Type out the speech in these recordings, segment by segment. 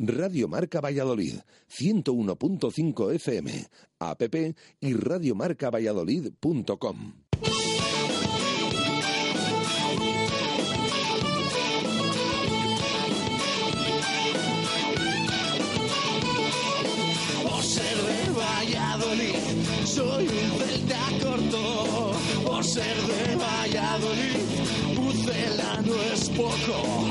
Radio Marca Valladolid, 101.5 FM, app y radiomarcavalladolid.com. Por ser de Valladolid, soy un celta corto. Por ser de Valladolid, Pucela no es poco.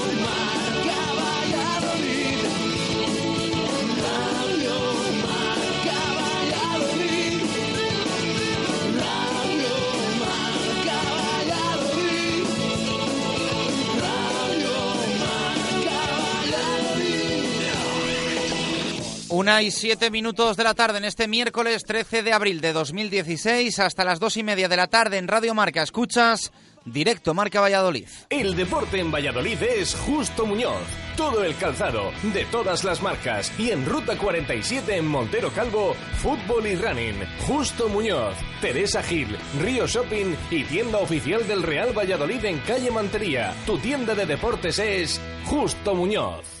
Una y siete minutos de la tarde en este miércoles 13 de abril de 2016 hasta las dos y media de la tarde en Radio Marca. Escuchas directo Marca Valladolid. El deporte en Valladolid es Justo Muñoz. Todo el calzado, de todas las marcas. Y en Ruta 47 en Montero Calvo, fútbol y running. Justo Muñoz, Teresa Gil, Río Shopping y tienda oficial del Real Valladolid en calle Mantería. Tu tienda de deportes es Justo Muñoz.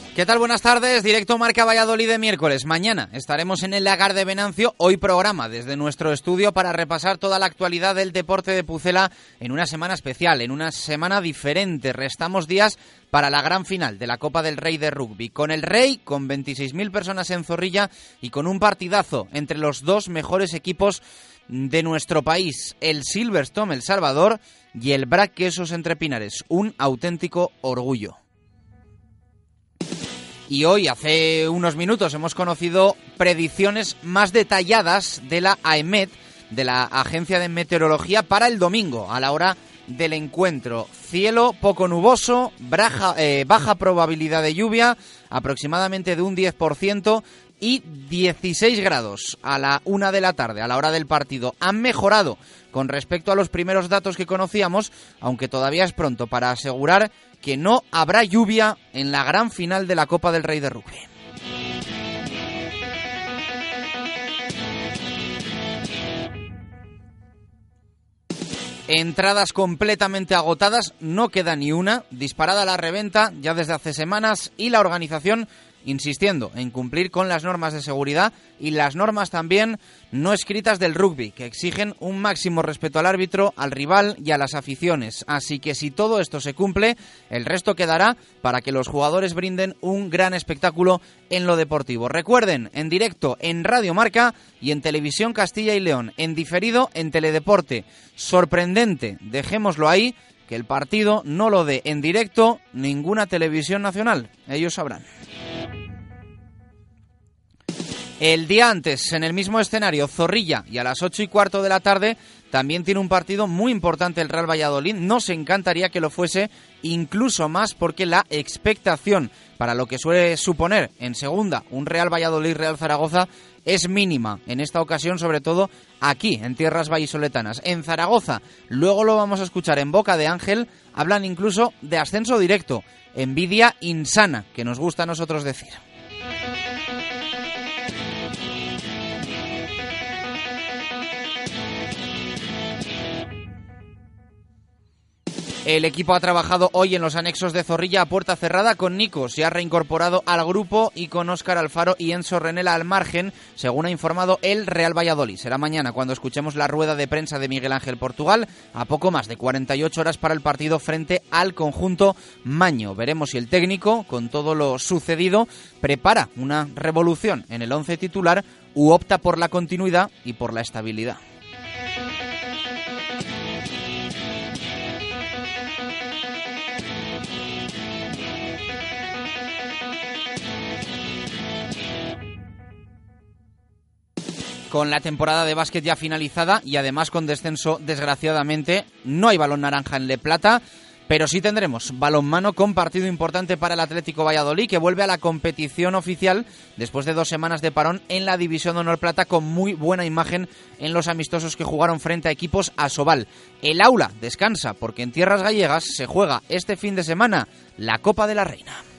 ¿Qué tal? Buenas tardes. Directo Marca Valladolid de miércoles. Mañana estaremos en el Lagar de Venancio. Hoy programa desde nuestro estudio para repasar toda la actualidad del deporte de Pucela en una semana especial, en una semana diferente. Restamos días para la gran final de la Copa del Rey de Rugby. Con el Rey, con 26.000 personas en Zorrilla y con un partidazo entre los dos mejores equipos de nuestro país, el Silverstone, El Salvador, y el Brac Quesos Entre Pinares. Un auténtico orgullo. Y hoy, hace unos minutos, hemos conocido predicciones más detalladas de la AEMET, de la Agencia de Meteorología, para el domingo, a la hora del encuentro. Cielo poco nuboso, eh, baja probabilidad de lluvia, aproximadamente de un 10%, y 16 grados a la una de la tarde, a la hora del partido. Han mejorado con respecto a los primeros datos que conocíamos, aunque todavía es pronto para asegurar que no habrá lluvia en la gran final de la Copa del Rey de Rugby. Entradas completamente agotadas, no queda ni una, disparada la reventa ya desde hace semanas y la organización insistiendo en cumplir con las normas de seguridad y las normas también no escritas del rugby, que exigen un máximo respeto al árbitro, al rival y a las aficiones. Así que si todo esto se cumple, el resto quedará para que los jugadores brinden un gran espectáculo en lo deportivo. Recuerden, en directo en Radio Marca y en Televisión Castilla y León, en diferido en Teledeporte. Sorprendente, dejémoslo ahí, que el partido no lo dé en directo ninguna televisión nacional. Ellos sabrán. El día antes, en el mismo escenario, Zorrilla, y a las ocho y cuarto de la tarde, también tiene un partido muy importante el Real Valladolid. Nos encantaría que lo fuese incluso más porque la expectación para lo que suele suponer en segunda un Real Valladolid-Real Zaragoza es mínima. En esta ocasión, sobre todo aquí, en tierras vallisoletanas. En Zaragoza, luego lo vamos a escuchar en boca de Ángel, hablan incluso de ascenso directo. Envidia insana, que nos gusta a nosotros decir. El equipo ha trabajado hoy en los anexos de Zorrilla a puerta cerrada con Nico. Se ha reincorporado al grupo y con Óscar Alfaro y Enzo Renela al margen, según ha informado el Real Valladolid. Será mañana cuando escuchemos la rueda de prensa de Miguel Ángel Portugal, a poco más de 48 horas para el partido frente al conjunto Maño. Veremos si el técnico, con todo lo sucedido, prepara una revolución en el once titular u opta por la continuidad y por la estabilidad. Con la temporada de básquet ya finalizada y además con descenso, desgraciadamente, no hay balón naranja en Le Plata. Pero sí tendremos balonmano con partido importante para el Atlético Valladolid, que vuelve a la competición oficial después de dos semanas de parón en la División de Honor Plata, con muy buena imagen en los amistosos que jugaron frente a equipos a Sobal. El aula descansa porque en tierras gallegas se juega este fin de semana la Copa de la Reina.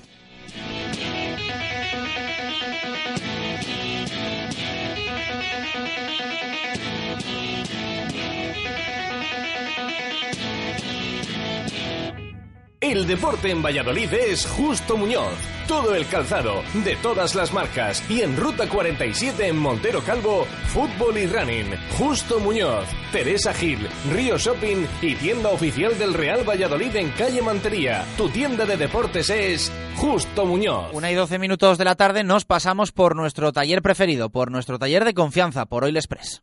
El deporte en Valladolid es Justo Muñoz. Todo el calzado, de todas las marcas. Y en Ruta 47 en Montero Calvo, fútbol y running. Justo Muñoz, Teresa Gil, Río Shopping y tienda oficial del Real Valladolid en calle Mantería. Tu tienda de deportes es Justo Muñoz. Una y doce minutos de la tarde nos pasamos por nuestro taller preferido, por nuestro taller de confianza, por Oil Express.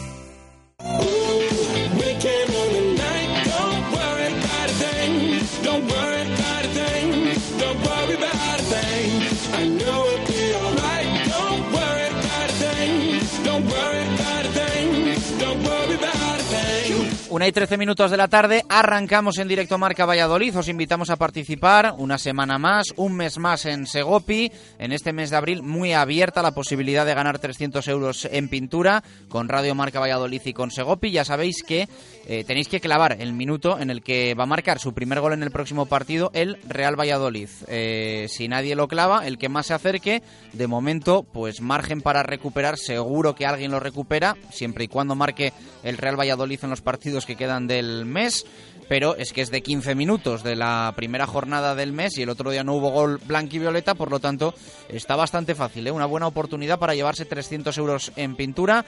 Don't worry about a thing. Don't a thing. I know it. Una y trece minutos de la tarde, arrancamos en directo Marca Valladolid. Os invitamos a participar una semana más, un mes más en Segopi. En este mes de abril, muy abierta la posibilidad de ganar 300 euros en pintura con Radio Marca Valladolid y con Segopi. Ya sabéis que eh, tenéis que clavar el minuto en el que va a marcar su primer gol en el próximo partido el Real Valladolid. Eh, si nadie lo clava, el que más se acerque, de momento, pues margen para recuperar. Seguro que alguien lo recupera, siempre y cuando marque el Real Valladolid en los partidos que quedan del mes, pero es que es de 15 minutos de la primera jornada del mes y el otro día no hubo gol blanco y violeta, por lo tanto está bastante fácil, ¿eh? una buena oportunidad para llevarse 300 euros en pintura.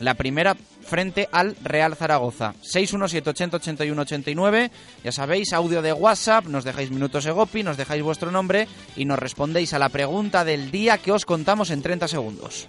La primera frente al Real Zaragoza. 617-80-81-89. Ya sabéis, audio de WhatsApp, nos dejáis minutos Egopi, nos dejáis vuestro nombre y nos respondéis a la pregunta del día que os contamos en 30 segundos.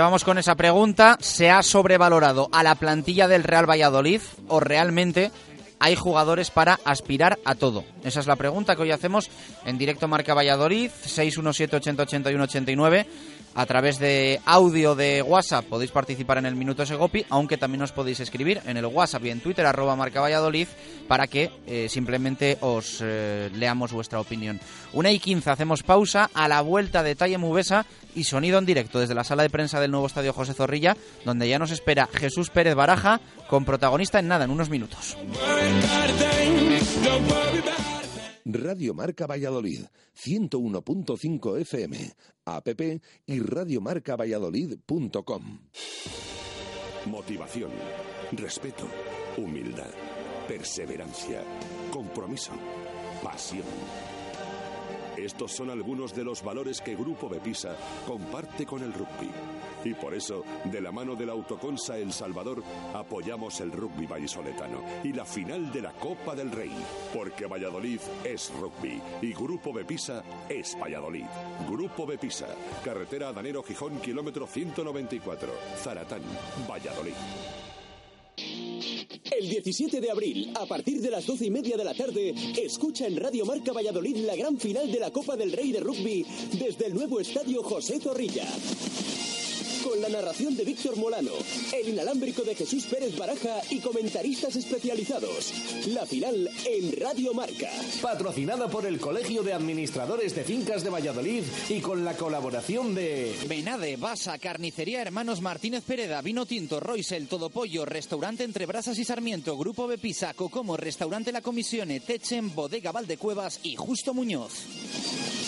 vamos con esa pregunta. ¿Se ha sobrevalorado a la plantilla del Real Valladolid o realmente hay jugadores para aspirar a todo? Esa es la pregunta que hoy hacemos en directo Marca Valladolid, 617-8081-89. A través de audio de WhatsApp podéis participar en el Minuto Segopi, aunque también os podéis escribir en el WhatsApp y en Twitter, arroba Marca Valladolid, para que eh, simplemente os eh, leamos vuestra opinión. Una y 15, hacemos pausa a la vuelta de Talle Mubesa y sonido en directo desde la sala de prensa del nuevo estadio José Zorrilla, donde ya nos espera Jesús Pérez Baraja con protagonista en nada, en unos minutos. Radio Marca Valladolid, 101.5 FM, app y radiomarcavalladolid.com. Motivación, respeto, humildad, perseverancia, compromiso, pasión. Estos son algunos de los valores que Grupo Bepisa comparte con el rugby. Y por eso, de la mano de la Autoconsa El Salvador, apoyamos el rugby vallisoletano y la final de la Copa del Rey. Porque Valladolid es rugby y Grupo Bepisa es Valladolid. Grupo Bepisa, carretera Danero Gijón, kilómetro 194, Zaratán, Valladolid. El 17 de abril, a partir de las 12 y media de la tarde, escucha en Radio Marca Valladolid la gran final de la Copa del Rey de Rugby desde el nuevo estadio José Zorrilla. Con la narración de Víctor Molano, el inalámbrico de Jesús Pérez Baraja y comentaristas especializados. La final en Radio Marca. Patrocinada por el Colegio de Administradores de Fincas de Valladolid y con la colaboración de Benade, Basa, Carnicería Hermanos Martínez Pereda, Vino Tinto, Royce, El Todopollo, Restaurante Entre Brasas y Sarmiento, Grupo Bepisa, Cocomo, Restaurante La Comisione, Techen, Bodega Valdecuevas y Justo Muñoz.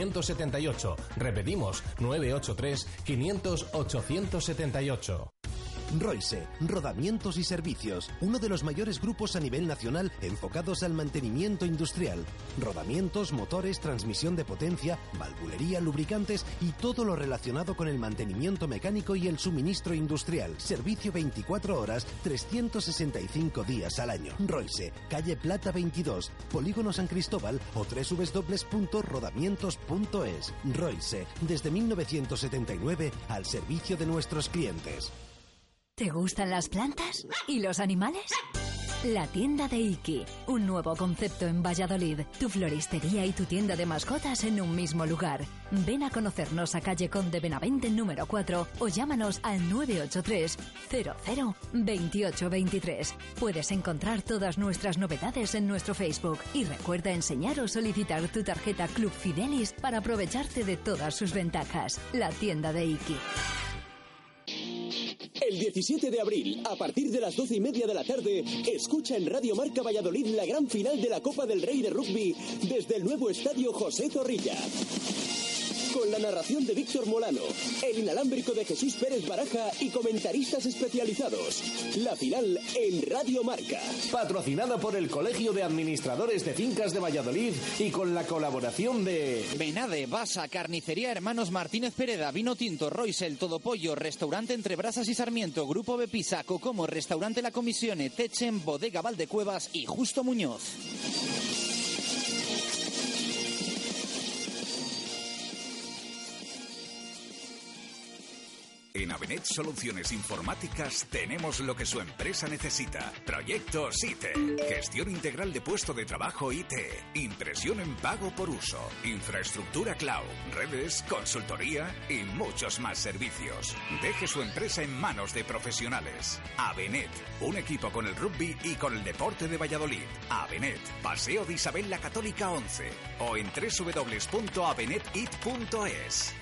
878. Repetimos, 983 500 878. Royce, Rodamientos y Servicios, uno de los mayores grupos a nivel nacional enfocados al mantenimiento industrial. Rodamientos, motores, transmisión de potencia, valvulería, lubricantes y todo lo relacionado con el mantenimiento mecánico y el suministro industrial. Servicio 24 horas, 365 días al año. Royce, calle Plata 22, Polígono San Cristóbal o www.rodamientos.es. Royce, desde 1979 al servicio de nuestros clientes. ¿Te gustan las plantas? ¿Y los animales? La tienda de Iki, un nuevo concepto en Valladolid. Tu floristería y tu tienda de mascotas en un mismo lugar. Ven a conocernos a calle Conde Benavente número 4 o llámanos al 983 00 2823. Puedes encontrar todas nuestras novedades en nuestro Facebook y recuerda enseñar o solicitar tu tarjeta Club Fidelis para aprovecharte de todas sus ventajas. La tienda de Iki. El 17 de abril, a partir de las 12 y media de la tarde, escucha en Radio Marca Valladolid la gran final de la Copa del Rey de Rugby desde el nuevo estadio José Zorrilla. Con la narración de Víctor Molano, el inalámbrico de Jesús Pérez Baraja y comentaristas especializados. La final en Radio Marca. Patrocinada por el Colegio de Administradores de Fincas de Valladolid y con la colaboración de Benade, Basa, Carnicería Hermanos Martínez Pereda, Vino Tinto, Royce, El Todopollo, Restaurante Entre Brasas y Sarmiento, Grupo Bepisa, Cocomo, Restaurante La Comisione, Techen, Bodega Valdecuevas y Justo Muñoz. En Avenet Soluciones Informáticas tenemos lo que su empresa necesita. Proyectos IT, gestión integral de puesto de trabajo IT, impresión en pago por uso, infraestructura cloud, redes, consultoría y muchos más servicios. Deje su empresa en manos de profesionales. Avenet, un equipo con el rugby y con el deporte de Valladolid. Avenet, Paseo de Isabel la Católica 11 o en www.avenetit.es.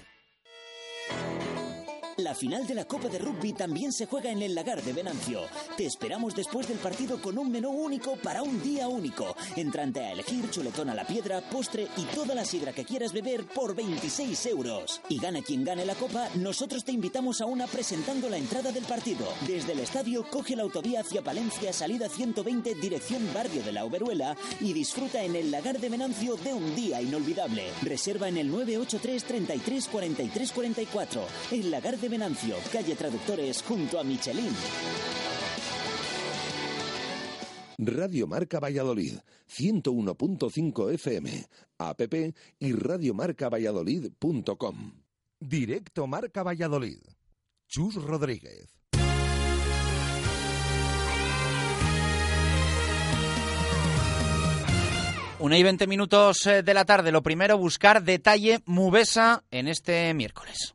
La final de la Copa de Rugby también se juega en el Lagar de Venancio. Te esperamos después del partido con un menú único para un día único. Entrante a elegir chuletón a la piedra, postre y toda la sidra que quieras beber por 26 euros. Y gane quien gane la copa, nosotros te invitamos a una presentando la entrada del partido. Desde el estadio coge la autovía hacia Palencia, salida 120, dirección Barrio de la Oberuela y disfruta en el Lagar de Venancio de un día inolvidable. Reserva en el 983 33 43 44. El Lagar de Venancio, calle Traductores, junto a Michelin. Radio Marca Valladolid, 101.5 FM, app y radiomarcavalladolid.com. Directo Marca Valladolid. Chus Rodríguez. Una y 20 minutos eh, de la tarde. Lo primero, buscar detalle Mubesa en este miércoles.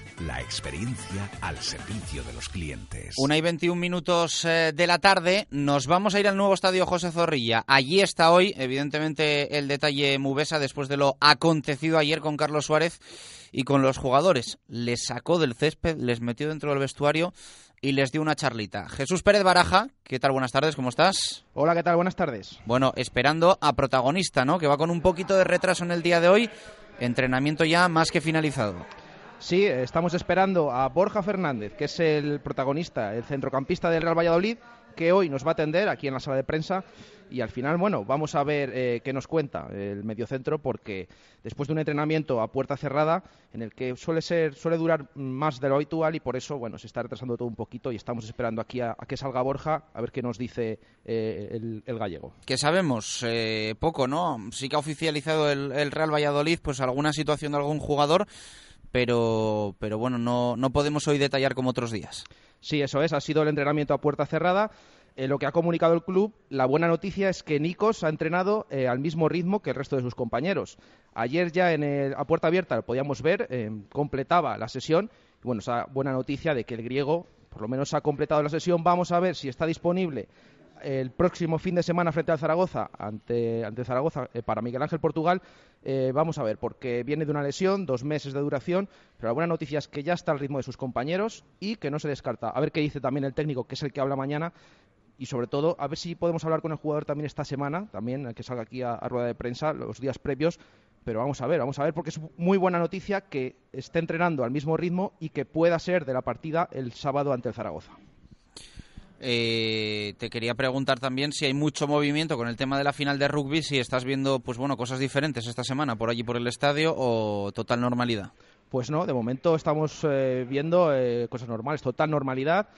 La experiencia al servicio de los clientes. Una y 21 minutos eh, de la tarde, nos vamos a ir al nuevo estadio José Zorrilla. Allí está hoy, evidentemente, el detalle Mubesa después de lo acontecido ayer con Carlos Suárez y con los jugadores. Les sacó del césped, les metió dentro del vestuario y les dio una charlita. Jesús Pérez Baraja, ¿qué tal? Buenas tardes, ¿cómo estás? Hola, ¿qué tal? Buenas tardes. Bueno, esperando a protagonista, ¿no? Que va con un poquito de retraso en el día de hoy. Entrenamiento ya más que finalizado. Sí, estamos esperando a Borja Fernández, que es el protagonista, el centrocampista del Real Valladolid, que hoy nos va a atender aquí en la sala de prensa. Y al final, bueno, vamos a ver eh, qué nos cuenta el mediocentro, porque después de un entrenamiento a puerta cerrada, en el que suele ser, suele durar más de lo habitual, y por eso, bueno, se está retrasando todo un poquito y estamos esperando aquí a, que salga Borja a ver qué nos dice eh, el, gallego. Que sabemos eh, poco, ¿no? Sí que ha oficializado el, el Real Valladolid, pues alguna situación de algún jugador pero, pero bueno, no, no podemos hoy detallar como otros días. Sí, eso es, ha sido el entrenamiento a puerta cerrada. Eh, lo que ha comunicado el club, la buena noticia es que Nikos ha entrenado eh, al mismo ritmo que el resto de sus compañeros. Ayer ya en a puerta abierta lo podíamos ver, eh, completaba la sesión. Bueno, esa buena noticia de que el griego por lo menos ha completado la sesión. Vamos a ver si está disponible el próximo fin de semana frente al Zaragoza, ante, Zaragoza, eh, para Miguel Ángel Portugal, eh, vamos a ver, porque viene de una lesión, dos meses de duración, pero la buena noticia es que ya está al ritmo de sus compañeros y que no se descarta. A ver qué dice también el técnico, que es el que habla mañana, y sobre todo, a ver si podemos hablar con el jugador también esta semana, también que salga aquí a, rueda de prensa los días previos, pero vamos a ver, vamos a ver, porque es muy buena noticia que esté entrenando al mismo ritmo y que pueda ser de la partida el sábado ante el Zaragoza. Eh, te quería preguntar también si hay mucho movimiento con el tema de la final de rugby, si estás viendo pues bueno cosas diferentes esta semana por allí por el estadio o total normalidad. Pues no, de momento estamos eh, viendo eh, cosas normales, total normalidad.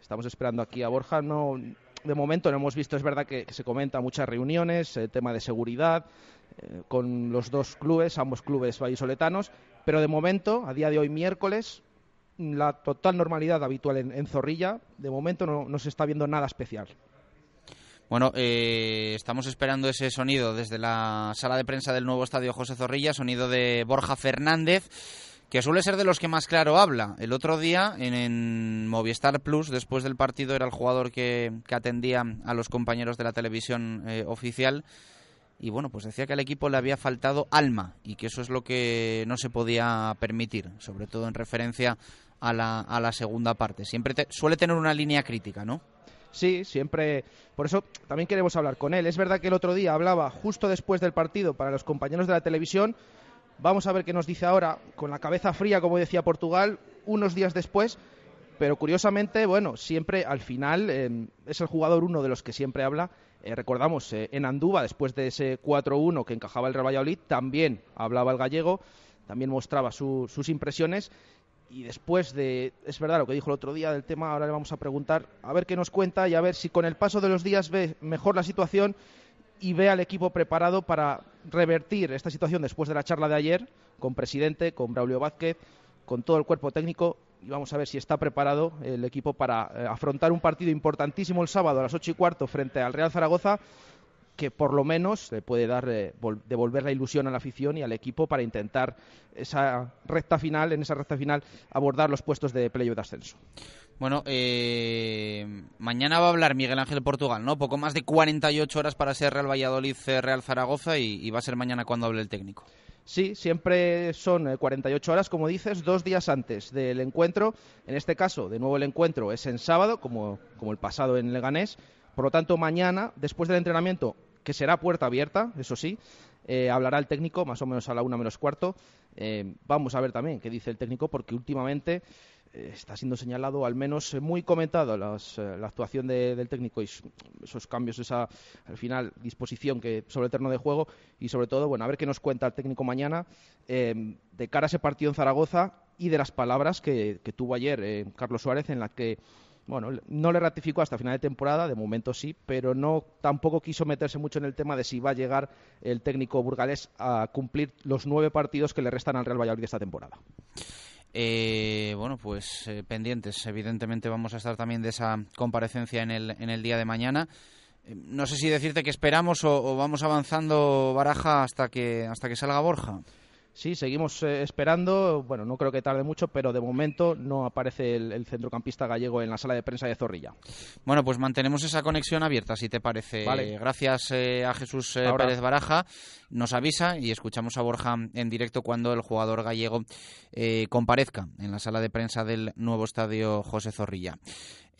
Estamos esperando aquí a Borja. No, de momento no hemos visto, es verdad que, se comenta muchas reuniones, tema de seguridad con los dos clubes, ambos clubes vallisoletanos, pero de momento, a día de hoy miércoles, la total normalidad habitual en, Zorrilla. De momento no, se está viendo nada especial. Bueno, eh, estamos esperando ese sonido desde la sala de prensa del nuevo estadio José Zorrilla, sonido de Borja Fernández, que suele ser de los que más claro habla. El otro día en, Movistar Plus, después del partido, era el jugador que, atendía a los compañeros de la televisión eh, oficial. Y bueno, pues decía que al equipo le había faltado alma y que eso es lo que no se podía permitir, sobre todo en referencia a la, a la segunda parte. Siempre suele tener una línea crítica, ¿no? Sí, siempre. Por eso también queremos hablar con él. Es verdad que el otro día hablaba justo después del partido para los compañeros de la televisión. Vamos a ver qué nos dice ahora, con la cabeza fría, como decía Portugal, unos días después. Pero curiosamente, bueno, siempre al final em, es el jugador uno de los que siempre habla. Eh, recordamos, eh, en Andúba, después de ese 4-1 que encajaba el Real Valladolid, también hablaba el gallego, también mostraba sus impresiones y después de, es verdad lo que dijo el otro día del tema, ahora le vamos a preguntar a ver qué nos cuenta y a ver si con el paso de los días ve mejor la situación y ve al equipo preparado para revertir esta situación después de la charla de ayer con presidente, con Braulio Vázquez, con todo el cuerpo técnico y vamos a ver si está preparado el equipo para eh, afrontar un partido importantísimo el sábado a las ocho y cuarto frente al Real Zaragoza que por lo menos le puede dar eh, devolver la ilusión a la afición y al equipo para intentar esa recta final, en esa recta final abordar los puestos de playoff de ascenso. Bueno, eh, mañana va a hablar Miguel Ángel Portugal, ¿no? Poco más de 48 horas para ser Real Valladolid, eh, Real Zaragoza y, va a ser mañana cuando hable el técnico. Sí, siempre son 48 horas, como dices, dos días antes del encuentro. En este caso, de nuevo el encuentro es en sábado, como, como el pasado en Leganés. Por lo tanto, mañana, después del entrenamiento, que será puerta abierta, eso sí. Eh, hablará el técnico más o menos a la una menos cuarto. Eh, vamos a ver también qué dice el técnico, porque últimamente eh, está siendo señalado, al menos muy comentado, la actuación del técnico y esos cambios, esa al final disposición que sobre el terreno de juego y sobre todo, bueno, a ver qué nos cuenta el técnico mañana de cara a ese partido en Zaragoza y de las palabras que, tuvo ayer Carlos Suárez en la que bueno, no le ratificó hasta final de temporada, de momento sí, pero no tampoco quiso meterse mucho en el tema de si va a llegar el técnico burgalés a cumplir los nueve partidos que le restan al Real Valladolid esta temporada. Eh, bueno, pues eh, pendientes. Evidentemente vamos a estar también de esa comparecencia en el, día de mañana. Eh, no sé si decirte que esperamos o, o, vamos avanzando Baraja hasta que hasta que salga Borja. Sí, seguimos eh, esperando. Bueno, no creo que tarde mucho, pero de momento no aparece el, el, centrocampista gallego en la sala de prensa de Zorrilla. Bueno, pues mantenemos esa conexión abierta, si te parece. Vale. Gracias eh, a Jesús eh, Pérez Baraja. Nos avisa y escuchamos a Borja en directo cuando el jugador gallego comparezca en la sala de prensa del nuevo estadio José Zorrilla.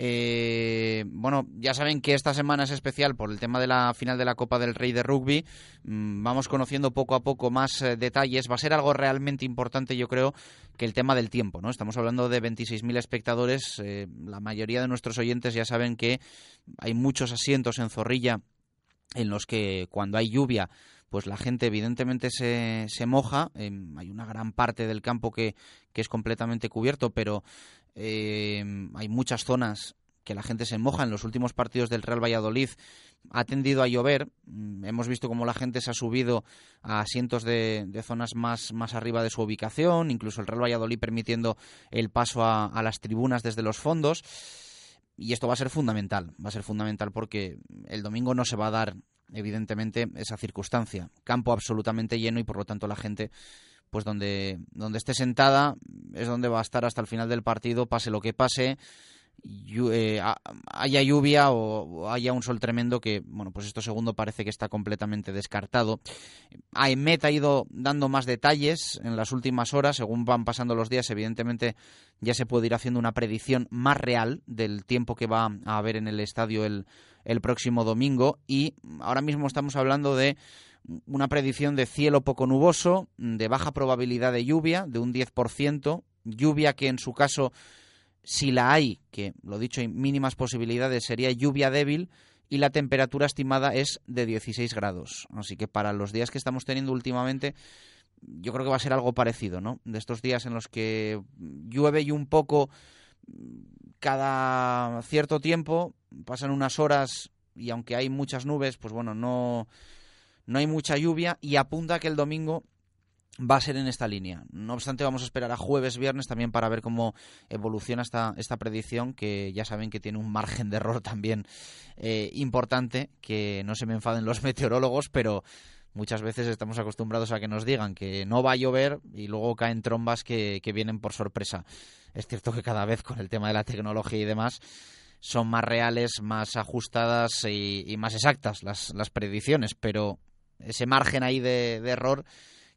Eh, bueno, ya saben que esta semana es especial por el tema de la final de la Copa del Rey de Rugby. Mm, vamos conociendo poco a poco más eh, detalles. Va a ser algo realmente importante, yo creo, que el tema del tiempo. ¿no? Estamos hablando de 26.000 espectadores. Eh, la mayoría de nuestros oyentes ya saben que hay muchos asientos en Zorrilla en los que cuando hay lluvia pues la gente evidentemente se, se moja. Eh, hay una gran parte del campo que, que es completamente cubierto, pero eh, hay muchas zonas que la gente se moja. En los últimos partidos del Real Valladolid ha tendido a llover. Mm, hemos visto cómo la gente se ha subido a asientos de, de, zonas más, más arriba de su ubicación, incluso el Real Valladolid permitiendo el paso a las tribunas desde los fondos. Y esto va a ser fundamental, va a ser fundamental porque el domingo no se va a dar evidentemente esa circunstancia. Campo absolutamente lleno y por lo tanto la gente pues donde, donde esté sentada es donde va a estar hasta el final del partido, pase lo que pase, eh, haya lluvia o, haya un sol tremendo que, bueno, pues esto segundo parece que está completamente descartado. AEMET ha ido dando más detalles en las últimas horas, según van pasando los días, evidentemente ya se puede ir haciendo una predicción más real del tiempo que va a haber en el estadio el, el próximo domingo y ahora mismo estamos hablando de una predicción de cielo poco nuboso, de baja probabilidad de lluvia, de un 10%, lluvia que en su caso si la hay, que lo dicho, hay mínimas posibilidades, sería lluvia débil y la temperatura estimada es de 16 grados. Así que para los días que estamos teniendo últimamente, yo creo que va a ser algo parecido, ¿no? De estos días en los que llueve y un poco cada cierto tiempo, pasan unas horas y aunque hay muchas nubes, pues bueno, no, no hay mucha lluvia y apunta que el domingo va a ser en esta línea. No obstante, vamos a esperar a jueves, viernes también para ver cómo evoluciona esta, esta predicción, que ya saben que tiene un margen de error también eh, importante, que no se me enfaden los meteorólogos, pero muchas veces estamos acostumbrados a que nos digan que no va a llover y luego caen trombas que, vienen por sorpresa. Es cierto que cada vez con el tema de la tecnología y demás son más reales, más ajustadas y, y más exactas las, las predicciones, pero ese margen ahí de, error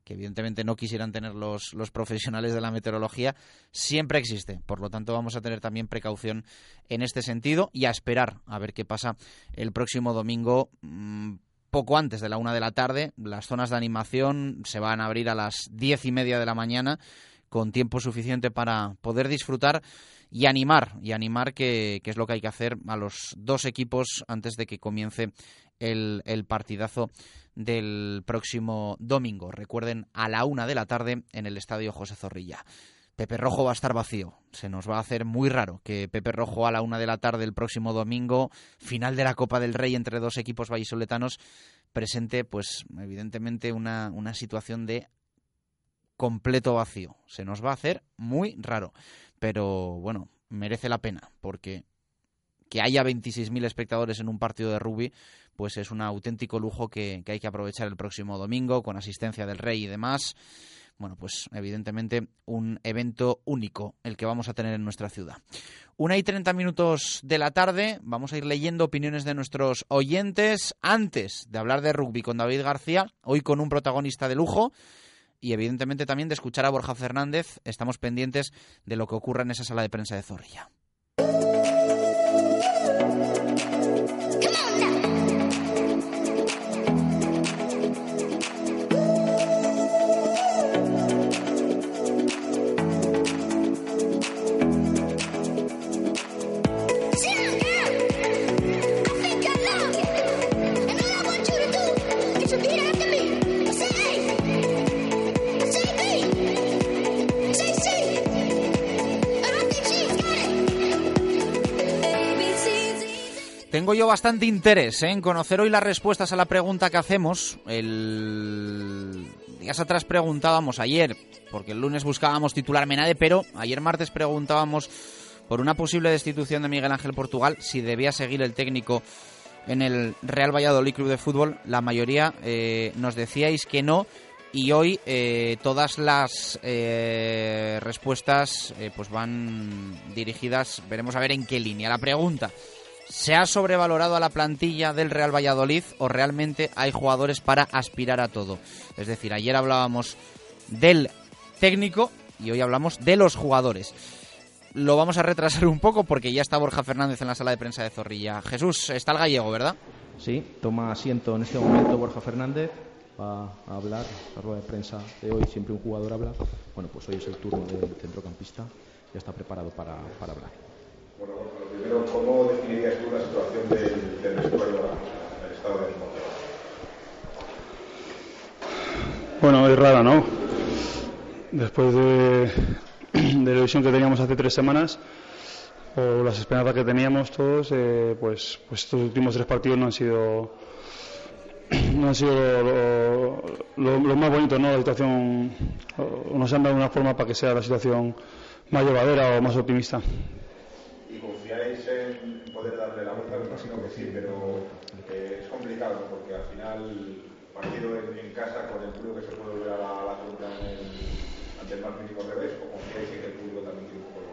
que evidentemente no quisieran tener los, los profesionales de la meteorología, siempre existe. Por lo tanto, vamos a tener también precaución en este sentido y a esperar a ver qué pasa el próximo domingo. Mmm, poco antes de la una de la tarde, las zonas de animación se van a abrir a las diez y media de la mañana con tiempo suficiente para poder disfrutar y animar, y animar que, que, es lo que hay que hacer a los dos equipos antes de que comience el, partidazo del próximo domingo. Recuerden, a la una de la tarde en el Estadio José Zorrilla. Pepe Rojo va a estar vacío. Se nos va a hacer muy raro que Pepe Rojo a la una de la tarde el próximo domingo, final de la Copa del Rey entre dos equipos vallisoletanos, presente, pues, evidentemente, una situación de completo vacío. Se nos va a hacer muy raro. Pero bueno, merece la pena, porque que haya 26.000 espectadores en un partido de rugby, pues es un auténtico lujo que, que, hay que aprovechar el próximo domingo, con asistencia del rey y demás. Bueno, pues evidentemente un evento único el que vamos a tener en nuestra ciudad. Una y treinta minutos de la tarde, vamos a ir leyendo opiniones de nuestros oyentes antes de hablar de rugby con David García, hoy con un protagonista de lujo y evidentemente también de escuchar a Borja Fernández. Estamos pendientes de lo que ocurra en esa sala de prensa de Zorrilla. Tengo yo bastante interés ¿eh? en conocer hoy las respuestas a la pregunta que hacemos. El días atrás preguntábamos ayer, porque el lunes buscábamos titular Menade, pero ayer martes preguntábamos por una posible destitución de Miguel Ángel Portugal si debía seguir el técnico en el Real Valladolid Club de Fútbol. La mayoría eh, nos decíais que no y hoy eh, todas las eh, respuestas pues van dirigidas, veremos a ver en qué línea. La pregunta ¿Se ha sobrevalorado a la plantilla del Real Valladolid o realmente hay jugadores para aspirar a todo? Es decir, ayer hablábamos del técnico y hoy hablamos de los jugadores. Lo vamos a retrasar un poco porque ya está Borja Fernández en la sala de prensa de Zorrilla. Jesús, está el gallego, ¿verdad? Sí, toma asiento en este momento Borja Fernández. Va a hablar, la rueda de prensa de hoy, siempre un jugador habla. Bueno, pues hoy es el turno del centrocampista, ya está preparado para, para hablar. Bueno, lo primero, ¿cómo definirías tú la situación del, del vestuario el estado de ánimo? Bueno, es rara, ¿no? Después de, la visión que teníamos hace tres semanas, o las esperanzas que teníamos todos, eh, pues, pues estos últimos tres partidos no han sido no han sido lo, más bonito, ¿no? La situación, o nos han dado una forma para que sea la situación más llevadera o más optimista confiáis en poder darle la vuelta, me imagino que sí, pero eh, es complicado porque al final partido en, en, casa con el público que se puede volver a la, la el, ante el más revés, o confiáis en que el público también tiene un poco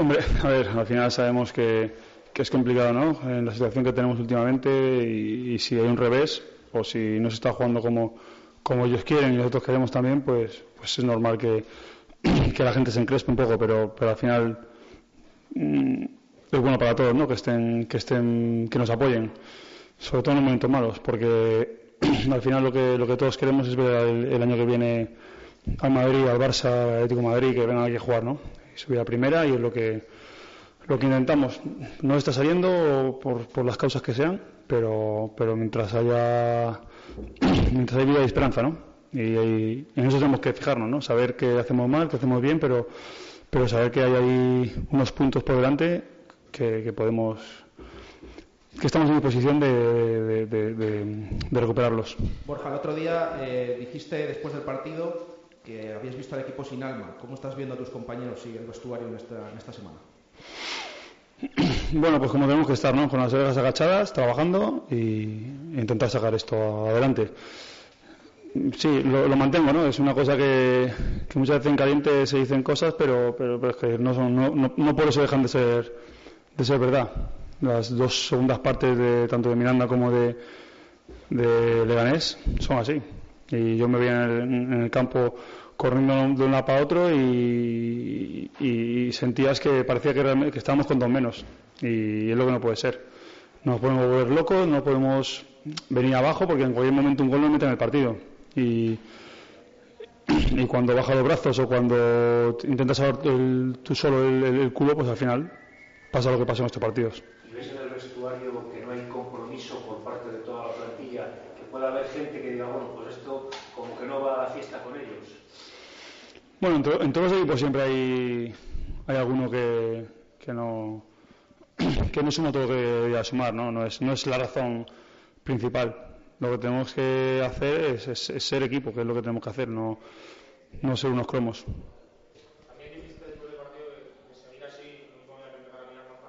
Hombre, a ver, al final sabemos que, que es complicado, ¿no? En la situación que tenemos últimamente y, y si hay un revés o si no se está jugando como, como ellos quieren y nosotros queremos también, pues, pues es normal que, que la gente se encrespe un poco, pero, pero al final Mm, es bueno para todos, ¿no? Que estén, que estén, que nos apoyen, sobre todo en momentos malos, porque al final lo que, lo que todos queremos es ver el, el año que viene al Madrid, al Barça, al Atlético Madrid, que vengan aquí a jugar, ¿no? Y subir a primera y es lo que, lo que intentamos. No está saliendo por, por las causas que sean, pero, pero mientras haya, mientras hay vida y esperanza, ¿no? Y, y en eso tenemos que fijarnos, ¿no? Saber qué hacemos mal, qué hacemos bien, pero pero saber que hay ahí unos puntos por delante que, que podemos que estamos en posición de, de, de, de, recuperarlos. Borja, el otro día eh, dijiste después del partido que habías visto al equipo sin alma. ¿Cómo estás viendo a tus compañeros y el vestuario en esta, en esta semana? Bueno, pues como tenemos que estar, ¿no? Con las orejas agachadas, trabajando y intentar sacar esto adelante. Sí, lo, lo, mantengo, ¿no? Es una cosa que, muchas veces en caliente se dicen cosas, pero, pero, pero es que no, son, no, no, no, por eso dejan de ser, de ser verdad. Las dos segundas partes, de, tanto de Miranda como de, Leganés, son así. Y yo me vi en el, en el campo corriendo de un lado para otro y, y, sentías que parecía que, que estábamos con dos menos. Y es lo que no puede ser. No nos podemos volver locos, no podemos venir abajo porque en cualquier momento un gol nos mete en el partido y, y cuando baja los brazos o cuando intentas el, tú solo el, el, el, culo, pues al final pasa lo que pasa en estos partidos. ¿Y ves en el vestuario que no hay compromiso por parte de toda la plantilla? Que pueda haber gente que diga, bueno, pues esto como que no va a la fiesta con ellos. Bueno, en, to, en todos los equipos siempre hay, hay alguno que, que no que no suma todo lo que debería sumar, ¿no? No es, no es la razón principal lo que tenemos que hacer es, es, es, ser equipo, que es lo que tenemos que hacer, no, no ser unos cromos.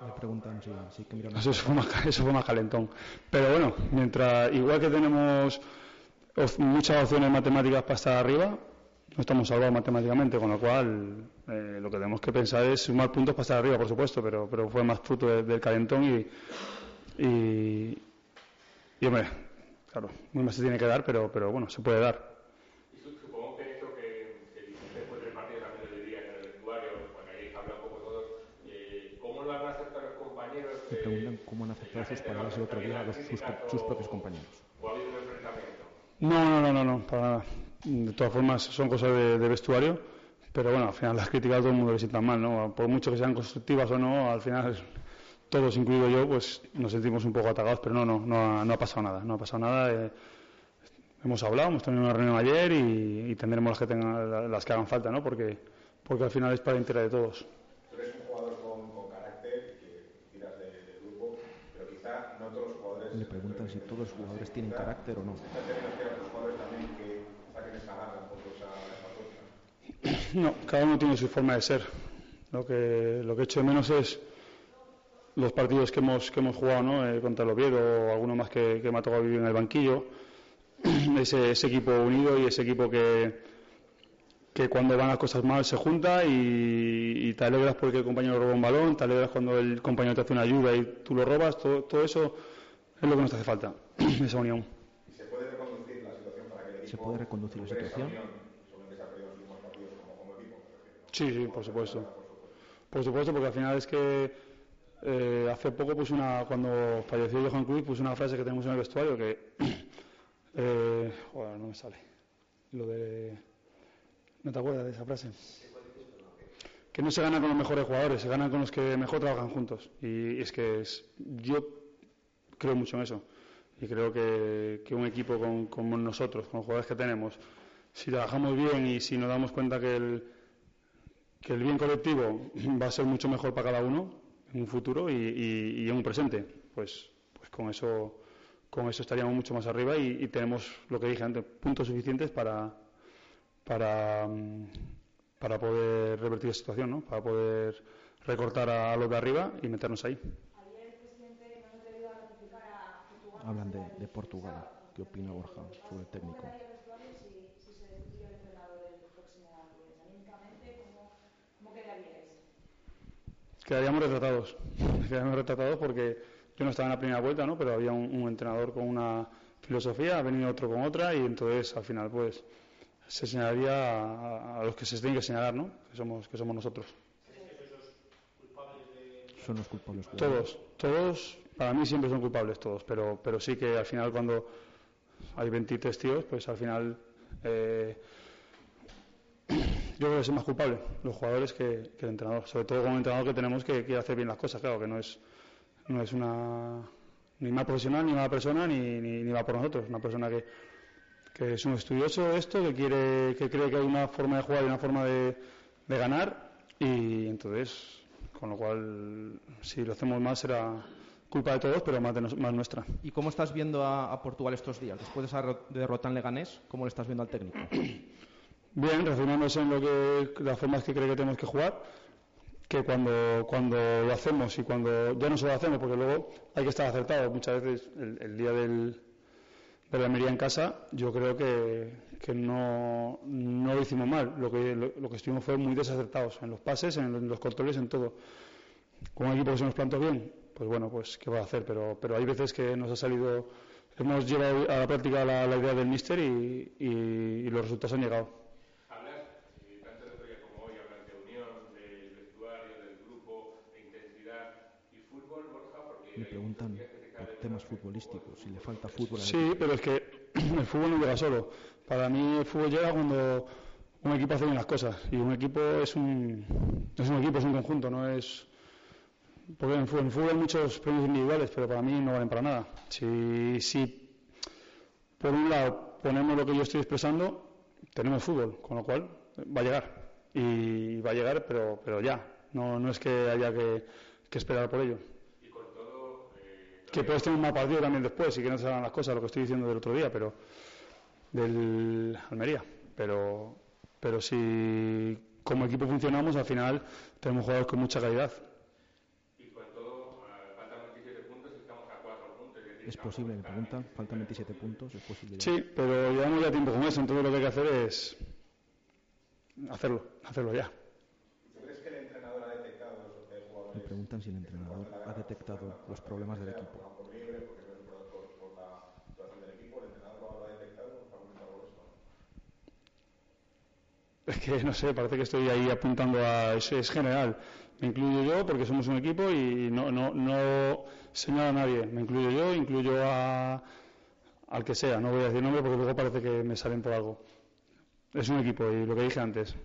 Me preguntan si, si que miran eso, fue más, eso fue más calentón. Pero bueno, mientras igual que tenemos muchas opciones matemáticas para estar arriba, no estamos salvados matemáticamente, con lo cual eh, lo que tenemos que pensar es sumar puntos para estar arriba, por supuesto, pero, pero fue más fruto de, del calentón y, y, y hombre, Claro, muy más se tiene que dar, pero, pero bueno, se puede dar. Y supongo que esto que, que dijiste después del partido también le diría en el vestuario, bueno, ahí habla un poco todos, eh, ¿cómo lo han aceptado los compañeros? Me preguntan cómo han aceptado sus palabras el otro día los, sus, sus, propios compañeros. ¿O ha habido un enfrentamiento? No, no, no, no, no, para nada. De todas formas, son cosas de, de vestuario, pero bueno, al final las críticas a todo el mundo le sientan mal, ¿no? Por mucho que sean constructivas o no, al final todos, incluido yo, pues nos sentimos un poco atacados, pero no, no, no ha, no ha pasado nada, no ha pasado nada. Eh, hemos hablado, hemos tenido una reunión ayer y, y tendremos las que tengan, las que hagan falta, ¿no? Porque, porque al final es para el interés de todos. Tú eres un jugador con, con carácter que tiras de, de grupo quizá no todos los jugadores. Le preguntan si todos los jugadores tienen carácter o no. No, cada uno tiene su forma de ser. Lo que, lo que echo de menos es los partidos que hemos, que hemos jugado ¿no? Eh, contra el Oviedo o alguno más que, que me ha tocado vivir en el banquillo. ese, ese equipo unido y ese equipo que, que cuando van las cosas mal se junta y, y, te alegras porque el compañero roba un balón, te alegras cuando el compañero te hace una ayuda y tú lo robas, todo, todo eso es lo que nos hace falta, esa unión. ¿Y se puede reconducir la situación para que el equipo ¿Se puede reconducir la situación? Sí, sí, por supuesto. Por supuesto, porque al final es que eh, hace poco puse una, cuando falleció Johan Cruyff, puse una frase que tenemos en el vestuario que, eh, joder, no me sale, lo de, ¿no te acuerdas de esa frase? Que no se gana con los mejores jugadores, se gana con los que mejor trabajan juntos. Y es que es, yo creo mucho en eso. Y creo que, un equipo como nosotros, con los jugadores que tenemos, si trabajamos bien y si nos damos cuenta que el, que el bien colectivo va a ser mucho mejor para cada uno en un futuro y, y, y en un presente, pues, pues con eso con eso estaríamos mucho más arriba y, y tenemos lo que dije antes, puntos suficientes para para, para poder revertir la situación, ¿no? para poder recortar a los de arriba y meternos ahí. Hablan de, de Portugal. ¿Qué opina Borja sobre el técnico? Quedaríamos retratados. Quedaríamos retratados porque yo no estaba en la primera vuelta, ¿no? Pero había un, un, entrenador con una filosofía, ha venido otro con otra y entonces al final pues se señalaría a, a los que se tienen que señalar, ¿no? Que somos, que somos nosotros. Son los culpables. Todos, todos, para mí siempre son culpables todos, pero, pero sí que al final cuando hay 23 tíos, pues al final eh, yo creo que es más culpable los jugadores que, que, el entrenador, sobre todo con un entrenador que tenemos que quiere hacer bien las cosas, claro, que no es, no es una ni más profesional, ni mala persona, ni, ni, ni va por nosotros, una persona que, que es un estudioso de esto, que quiere, que cree que hay una forma de jugar y una forma de, de ganar, y entonces con lo cual si lo hacemos mal será culpa de todos, pero más, de, más nuestra. ¿Y cómo estás viendo a, a, Portugal estos días? Después de esa derrota en Leganés, ¿cómo le estás viendo al técnico? Bien, reafirmándose en lo que, las formas que cree que tenemos que jugar, que cuando, cuando lo hacemos y cuando ya no se lo hacemos, porque luego hay que estar acertado. Muchas veces el, el día del, de la Almería en casa, yo creo que, que no, no, lo hicimos mal. Lo que, lo, que estuvimos fue muy desacertados en los pases, en, los controles, en todo. Con un equipo que se nos plantó bien, pues bueno, pues qué va a hacer. Pero, pero hay veces que nos ha salido, hemos llevado a la práctica la, la idea del míster y, y, y, los resultados han llegado. Hablas, eh, tanto de día como hoy, hablas de unión, del vestuario, del grupo, de intensidad y fútbol, Borja, porque... Me preguntan por temas futbolísticos, si le falta fútbol. Sí, pero es que el fútbol no llega solo. Para mí el fútbol llega cuando un equipo hace bien las cosas y un equipo es un, es un equipo, es un conjunto, no es... Porque en fútbol, en fútbol hay muchos premios individuales, pero para mí no valen para nada. Si, si por un lado ponemos lo que yo estoy expresando, tenemos fútbol, con lo cual va a llegar. Y va a llegar, pero, pero ya. No, no es que haya que, que esperar por ello que puedes tener un mal partido también después y que no se hagan las cosas, lo que estoy diciendo del otro día, pero del Almería. Pero, pero si como equipo funcionamos, al final tenemos jugadores con mucha calidad. Y con todo, faltan 27 puntos y estamos a 4 puntos. Es posible, me preguntan, faltan 27 puntos, es posible. Ya. Sí, pero llevamos ya tiempo con eso, entonces lo que hay que hacer es hacerlo, hacerlo ya. Preguntan si el entrenador ha detectado los problemas del equipo. Es que no sé, parece que estoy ahí apuntando a. Es, es general. Me incluyo yo porque somos un equipo y no, no, no señalo a nadie. Me incluyo yo, incluyo a, al que sea. No voy a decir nombre porque luego parece que me salen por algo. Es un equipo y lo que dije antes,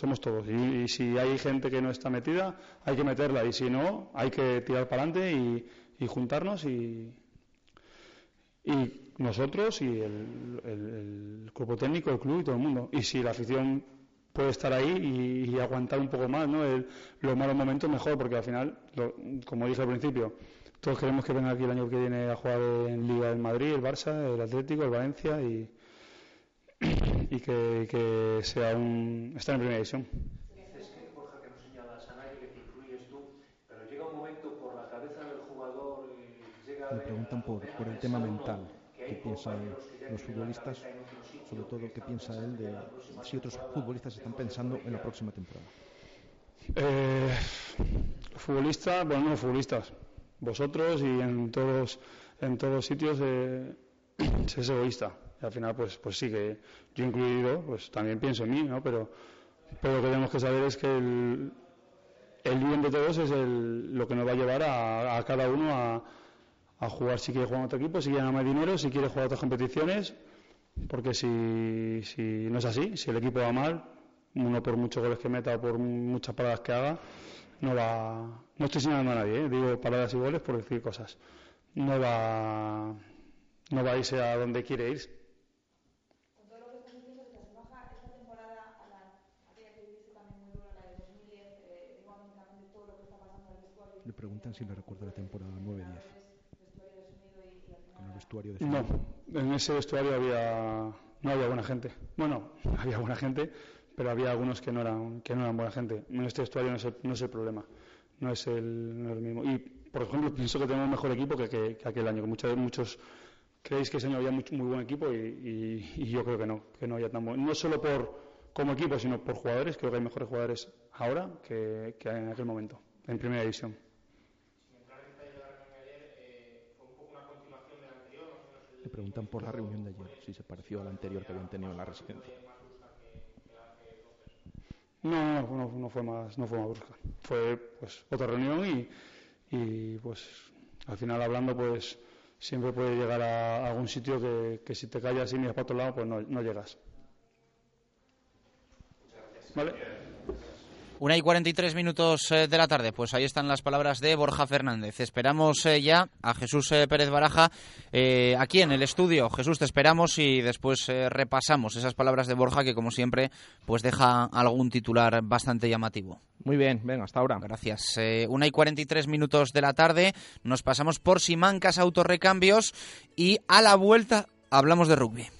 somos todos. Y, y, si hay gente que no está metida, hay que meterla. Y si no, hay que tirar para adelante y, y juntarnos y, y, nosotros y el, el, el, cuerpo técnico, el club y todo el mundo. Y si la afición puede estar ahí y, aguantar un poco más, ¿no? los malos momentos mejor, porque al final, como dije al principio, todos queremos que venga aquí el año que viene a jugar en Liga del Madrid, el Barça, el Atlético, el Valencia y, y que, que sea un estar en primera división. Dices que Borja que no señalas a nadie, que te influyes tú, pero llega un momento por la cabeza del jugador y llega Me preguntan por, por el tema mental, qué piensan los futbolistas, sobre todo qué piensa él de si otros futbolistas están pensando en la próxima temporada. Eh, futbolistas, bueno, no futbolistas, vosotros y en todos en todos sitios eh, es egoísta y al final pues pues sí que yo incluido pues también pienso en mí no pero pero lo que tenemos que saber es que el, el bien de todos es el, lo que nos va a llevar a, cada uno a, a, jugar si quiere jugar en otro equipo si quiere ganar más dinero si quiere jugar otras competiciones porque si, si no es así si el equipo va mal uno por muchos goles que meta o por muchas paradas que haga no va, no estoy señalando a nadie, ¿eh? digo palabras iguales por decir cosas. No va, no va a irse a donde quiere ir. Le preguntan si le recuerda la temporada 9-10. Con el vestuario de No, en ese vestuario había, no había buena gente. Bueno, había buena gente, pero había algunos que no eran, que no eran buena gente. En este vestuario no es el, no es el problema, no es el, no es el mismo. Y, por ejemplo, pienso que tenemos mejor equipo que, que, aquel año, muchos, muchos creéis que ese año había muy, muy buen equipo y, y, yo creo que no, que no haya tan buen. No solo por como equipo, sino por jugadores, creo que hay mejores jugadores ahora que, que en aquel momento, en primera división. Le preguntan por la reunión de ayer, si se pareció a la anterior que habían tenido en la residencia. No, no, no, fue más, no fue más brusca. Fue pues otra reunión y, y pues al final hablando pues siempre puede llegar a, algún sitio que, que, si te callas y miras para otro lado pues no, no llegas. ¿Vale? Una y 43 minutos eh, de la tarde, pues ahí están las palabras de Borja Fernández. Esperamos eh, ya a Jesús eh, Pérez Baraja aquí en el estudio. Jesús, te esperamos y después repasamos esas palabras de Borja que, como siempre, pues deja algún titular bastante llamativo. Muy bien, venga, hasta ahora. Gracias. una y 43 minutos de la tarde, nos pasamos por Simancas Autorrecambios y a la vuelta hablamos de rugby.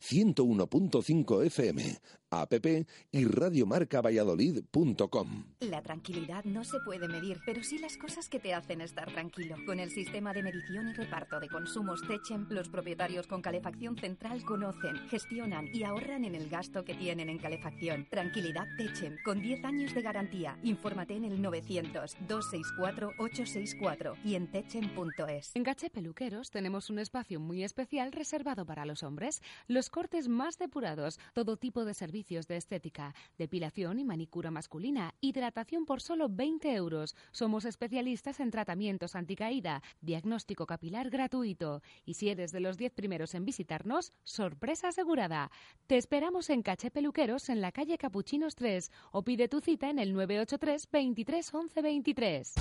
101.5 FM, app y radiomarcavalladolid.com. La tranquilidad no se puede medir, pero sí las cosas que te hacen estar tranquilo. Con el sistema de medición y reparto de consumos Techem, los propietarios con calefacción central conocen, gestionan y ahorran en el gasto que tienen en calefacción. Tranquilidad Techem, con 10 años de garantía. Infórmate en el 900-264-864 y en techem.es. En Gache Peluqueros tenemos un espacio muy especial reservado para los hombres. Los cortes más depurados, todo tipo de servicios de estética, depilación y manicura masculina, hidratación por solo 20 euros. Somos especialistas en tratamientos anticaída, diagnóstico capilar gratuito. Y si eres de los 10 primeros en visitarnos, sorpresa asegurada. Te esperamos en Caché Peluqueros en la calle Capuchinos 3 o pide tu cita en el 983 23 11 23.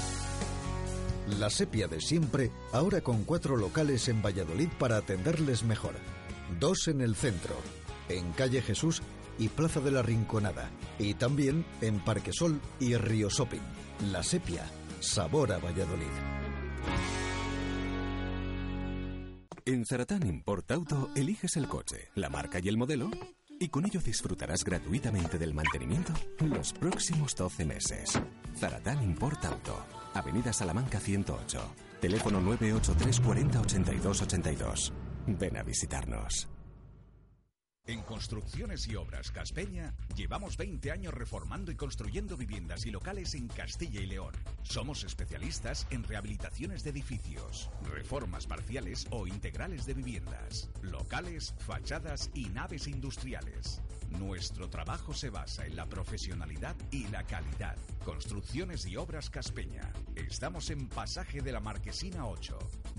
La sepia de siempre, ahora con cuatro locales en Valladolid para atenderles mejor. Dos en el centro, en calle Jesús y Plaza de la Rinconada. Y también en Parque Sol y Río Shopping. La Sepia, sabor a Valladolid. En Zaratán Import Auto eliges el coche, la marca y el modelo y con ello disfrutarás gratuitamente del mantenimiento los próximos 12 meses. Zaratán Import Auto, Avenida Salamanca 108, teléfono 983 40 82 82. Ven a visitarnos. En Construcciones y Obras Caspeña llevamos 20 años reformando y construyendo viviendas y locales en Castilla y León. Somos especialistas en rehabilitaciones de edificios, reformas parciales o integrales de viviendas, locales, fachadas y naves industriales. Nuestro trabajo se basa en la profesionalidad y la calidad. Construcciones y Obras Caspeña. Estamos en Pasaje de la Marquesina 8,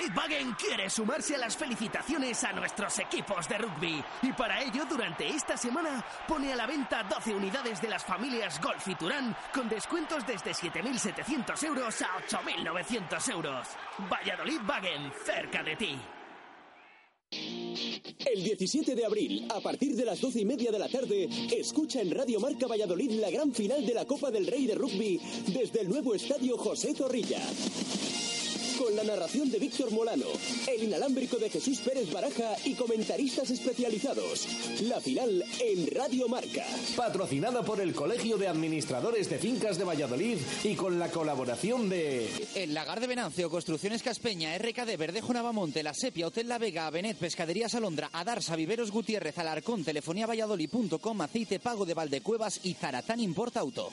Valladolid Wagen quiere sumarse a las felicitaciones a nuestros equipos de rugby y para ello durante esta semana pone a la venta 12 unidades de las familias Golf y Turán con descuentos desde 7.700 euros a 8.900 euros. Valladolid Wagen, cerca de ti. El 17 de abril, a partir de las 12 y media de la tarde, escucha en Radio Marca Valladolid la gran final de la Copa del Rey de Rugby desde el nuevo estadio José Zorrilla. Con la narración de Víctor Molano, el inalámbrico de Jesús Pérez Baraja y comentaristas especializados. La final en Radio Marca. Patrocinada por el Colegio de Administradores de Fincas de Valladolid y con la colaboración de... El Lagar de Venancio, Construcciones Caspeña, RKD, Verdejo Navamonte, La Sepia, Hotel La Vega, Benet, Pescadería Salondra, Adarsa, Viveros Gutiérrez, Alarcón, Telefonía Valladolid.com, Aceite Pago de Valdecuevas y Zaratán Importa Auto.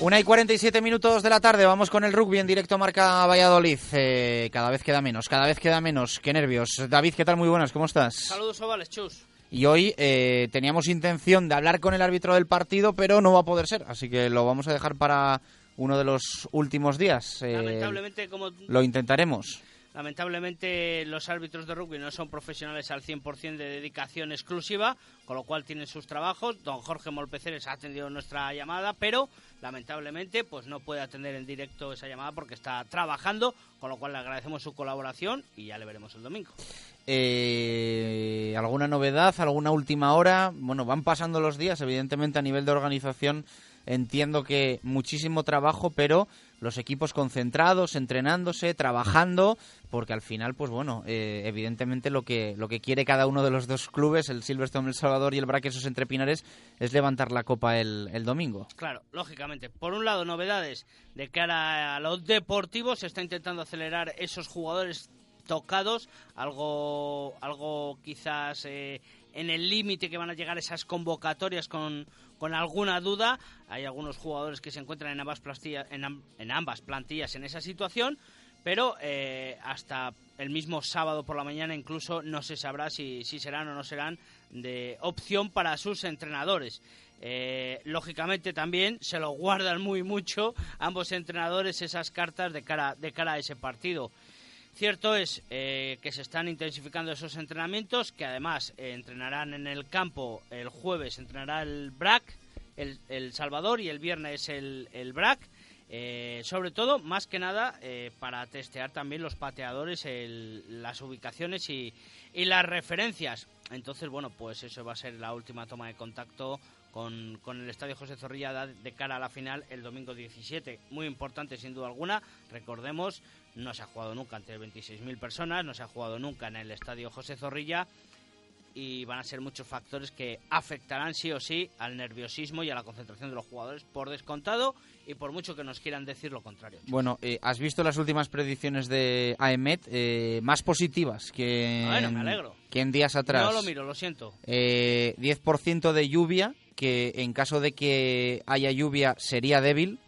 Una y 47 minutos de la tarde, vamos con el rugby en directo Marca Valladolid. Eh, cada vez queda menos, cada vez queda menos. Qué nervios. David, ¿qué tal? Muy buenas, ¿cómo estás? Saludos ovales, chus. Y hoy eh, teníamos intención de hablar con el árbitro del partido, pero no va a poder ser, así que lo vamos a dejar para uno de los últimos días. Eh, Lamentablemente, como Lo intentaremos. Lamentablemente los árbitros de rugby no son profesionales al 100% de dedicación exclusiva, con lo cual tienen sus trabajos. Don Jorge Molpeceres ha atendido nuestra llamada, pero lamentablemente pues no puede atender en directo esa llamada porque está trabajando, con lo cual le agradecemos su colaboración y ya le veremos el domingo. Eh, ¿Alguna novedad? ¿Alguna última hora? Bueno, van pasando los días, evidentemente a nivel de organización entiendo que muchísimo trabajo, pero los equipos concentrados, entrenándose, trabajando, porque al final, pues bueno, eh, evidentemente lo que, lo que quiere cada uno de los dos clubes, el Silverstone El Salvador y el Braquesos Entre Pinares, es levantar la copa el, el domingo. Claro, lógicamente. Por un lado, novedades de cara a los deportivos, se está intentando acelerar esos jugadores tocados, algo, algo quizás eh, en el límite que van a llegar esas convocatorias con, con alguna duda. Hay algunos jugadores que se encuentran en ambas, plantillas, en, am- en ambas plantillas en esa situación, pero eh, hasta el mismo sábado por la mañana incluso no se sabrá si, si serán o no serán de opción para sus entrenadores. Eh, lógicamente también se lo guardan muy mucho ambos entrenadores esas cartas de cara, de cara a ese partido. Cierto es eh, que se están intensificando esos entrenamientos, que además eh, entrenarán en el campo el jueves, entrenará el BRAC, el, Salvador, y el viernes el, el BRAC. eh, sobre todo, más que nada, para testear también los pateadores, las ubicaciones y, las referencias. Entonces, bueno, pues eso va a ser la última toma de contacto con, con el Estadio José Zorrilla de cara a la final el domingo 17. Muy importante, sin duda alguna. Recordemos, no se ha jugado nunca ante 26.000 personas, no se ha jugado nunca en el Estadio José Zorrilla y van a ser muchos factores que afectarán sí o sí al nerviosismo y a la concentración de los jugadores por descontado y por mucho que nos quieran decir lo contrario. Bueno, eh, ¿has visto las últimas predicciones de AEMET? Eh, más positivas que, Bueno, en- me alegro. que en días atrás. No lo miro, lo siento. Eh, 10% de lluvia, que en caso de que haya lluvia sería débil.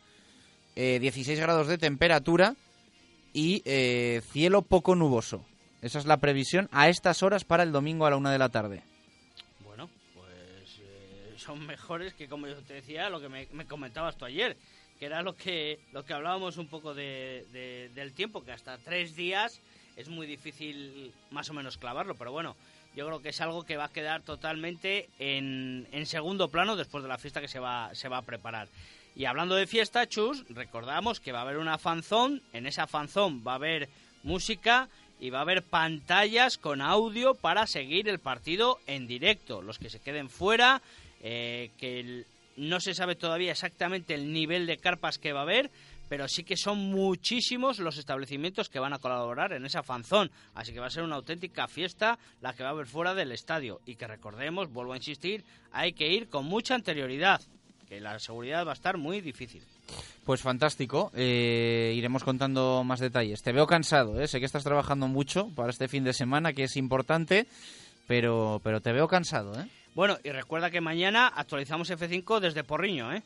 Eh, 16 grados de temperatura y eh, cielo poco nuboso. Esa es la previsión a estas horas para el domingo a la una de la tarde. Bueno, pues son mejores que, como yo te decía, lo que me, me comentabas tú ayer, que era lo que, lo que hablábamos un poco de, de- del tiempo, que hasta tres días es muy difícil más o menos clavarlo, pero bueno, yo creo que es algo que va a quedar totalmente en, en segundo plano después de la fiesta que se va, se va a preparar. Y hablando de fiesta, Chus, recordamos que va a haber una fanzón, en esa fanzón va a haber música y va a haber pantallas con audio para seguir el partido en directo. Los que se queden fuera, eh, que no se sabe todavía exactamente el nivel de carpas que va a haber, pero sí que son muchísimos los establecimientos que van a colaborar en esa fanzón. Así que va a ser una auténtica fiesta la que va a haber fuera del estadio. Y que recordemos, vuelvo a insistir, hay que ir con mucha anterioridad, que la seguridad va a estar muy difícil. Pues fantástico, eh, iremos contando más detalles. Te veo cansado, ¿eh? sé que estás trabajando mucho para este fin de semana, que es importante, pero, pero te veo cansado. ¿eh? Bueno, y recuerda que mañana actualizamos F5 desde Porriño, ¿eh?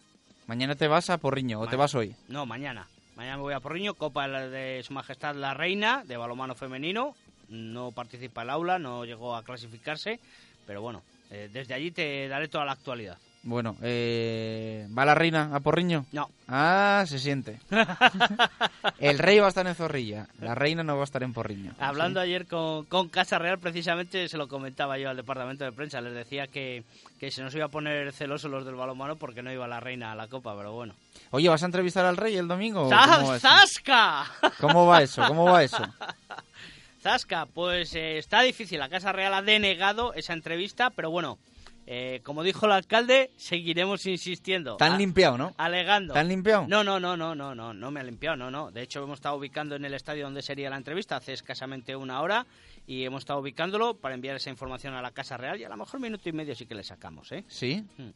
Mañana te vas a Porriño o te vas hoy. No, mañana. Mañana me voy a Porriño, Copa de Su Majestad la Reina de balonmano femenino. No participa el aula, no llegó a clasificarse, pero bueno, eh, desde allí te daré toda la actualidad. Bueno, eh, ¿va la reina a Porriño? No. Ah, se siente. El rey va a estar en Zorrilla, la reina no va a estar en Porriño. Hablando ayer con, con Casa Real, precisamente se lo comentaba yo al departamento de prensa. Les decía que, que se nos iba a poner celosos los del balonmano porque no iba la reina a la copa, pero bueno. Oye, ¿vas a entrevistar al rey el domingo? o ¡Za- ¿Cómo? ¡Zasca! ¿Cómo va eso? ¿Cómo va eso? Zasca, pues eh, está difícil. La Casa Real ha denegado esa entrevista, pero bueno, eh, como dijo el alcalde, seguiremos insistiendo. ¿Te han A- limpiado, no? Alegando. ¿Te han limpiado? No, no, no, no, no, no, no me ha limpiado, no, no. De hecho, hemos estado ubicando en el estadio donde sería la entrevista hace escasamente una hora y hemos estado ubicándolo para enviar esa información a la Casa Real y a lo mejor minuto y medio sí que le sacamos, ¿eh? ¿Sí? Mm.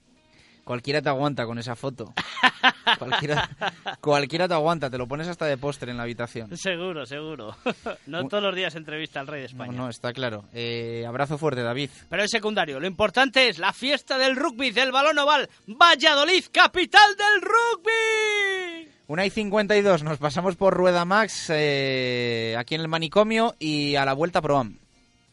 Cualquiera te aguanta con esa foto. cualquiera, cualquiera te aguanta, te lo pones hasta de póster en la habitación. Seguro, seguro. no todos los días entrevista al rey de No, España. no, está claro. Eh, abrazo fuerte, David. Pero es secundario. Lo importante es la fiesta del rugby, del balón oval. Valladolid, capital del rugby. Una y 52, nos pasamos por Rueda Max, eh, aquí en el manicomio y a la vuelta Proam.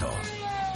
Cristo.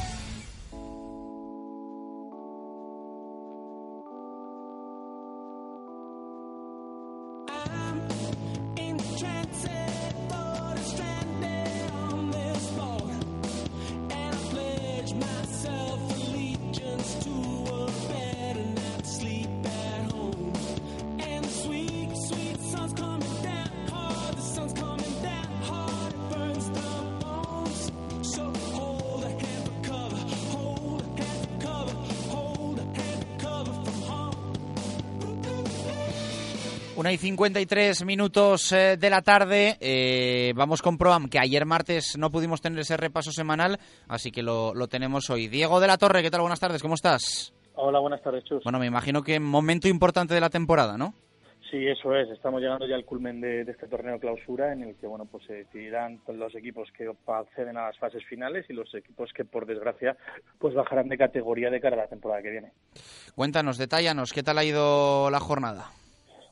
Una y 53 minutos eh, de la tarde. eh, vamos con Proam, que ayer martes no pudimos tener ese repaso semanal, así que lo, lo tenemos hoy. Diego de la Torre, ¿qué tal? Buenas tardes, ¿cómo estás? Hola, buenas tardes, Chus. Bueno, me imagino que momento importante de la temporada, ¿no? Sí, eso es. Estamos llegando ya al culmen de, de este torneo clausura en el que bueno pues se decidirán los equipos que acceden a las fases finales y los equipos que por desgracia pues bajarán de categoría de cara a la temporada que viene. Cuéntanos, detállanos, ¿qué tal ha ido la jornada?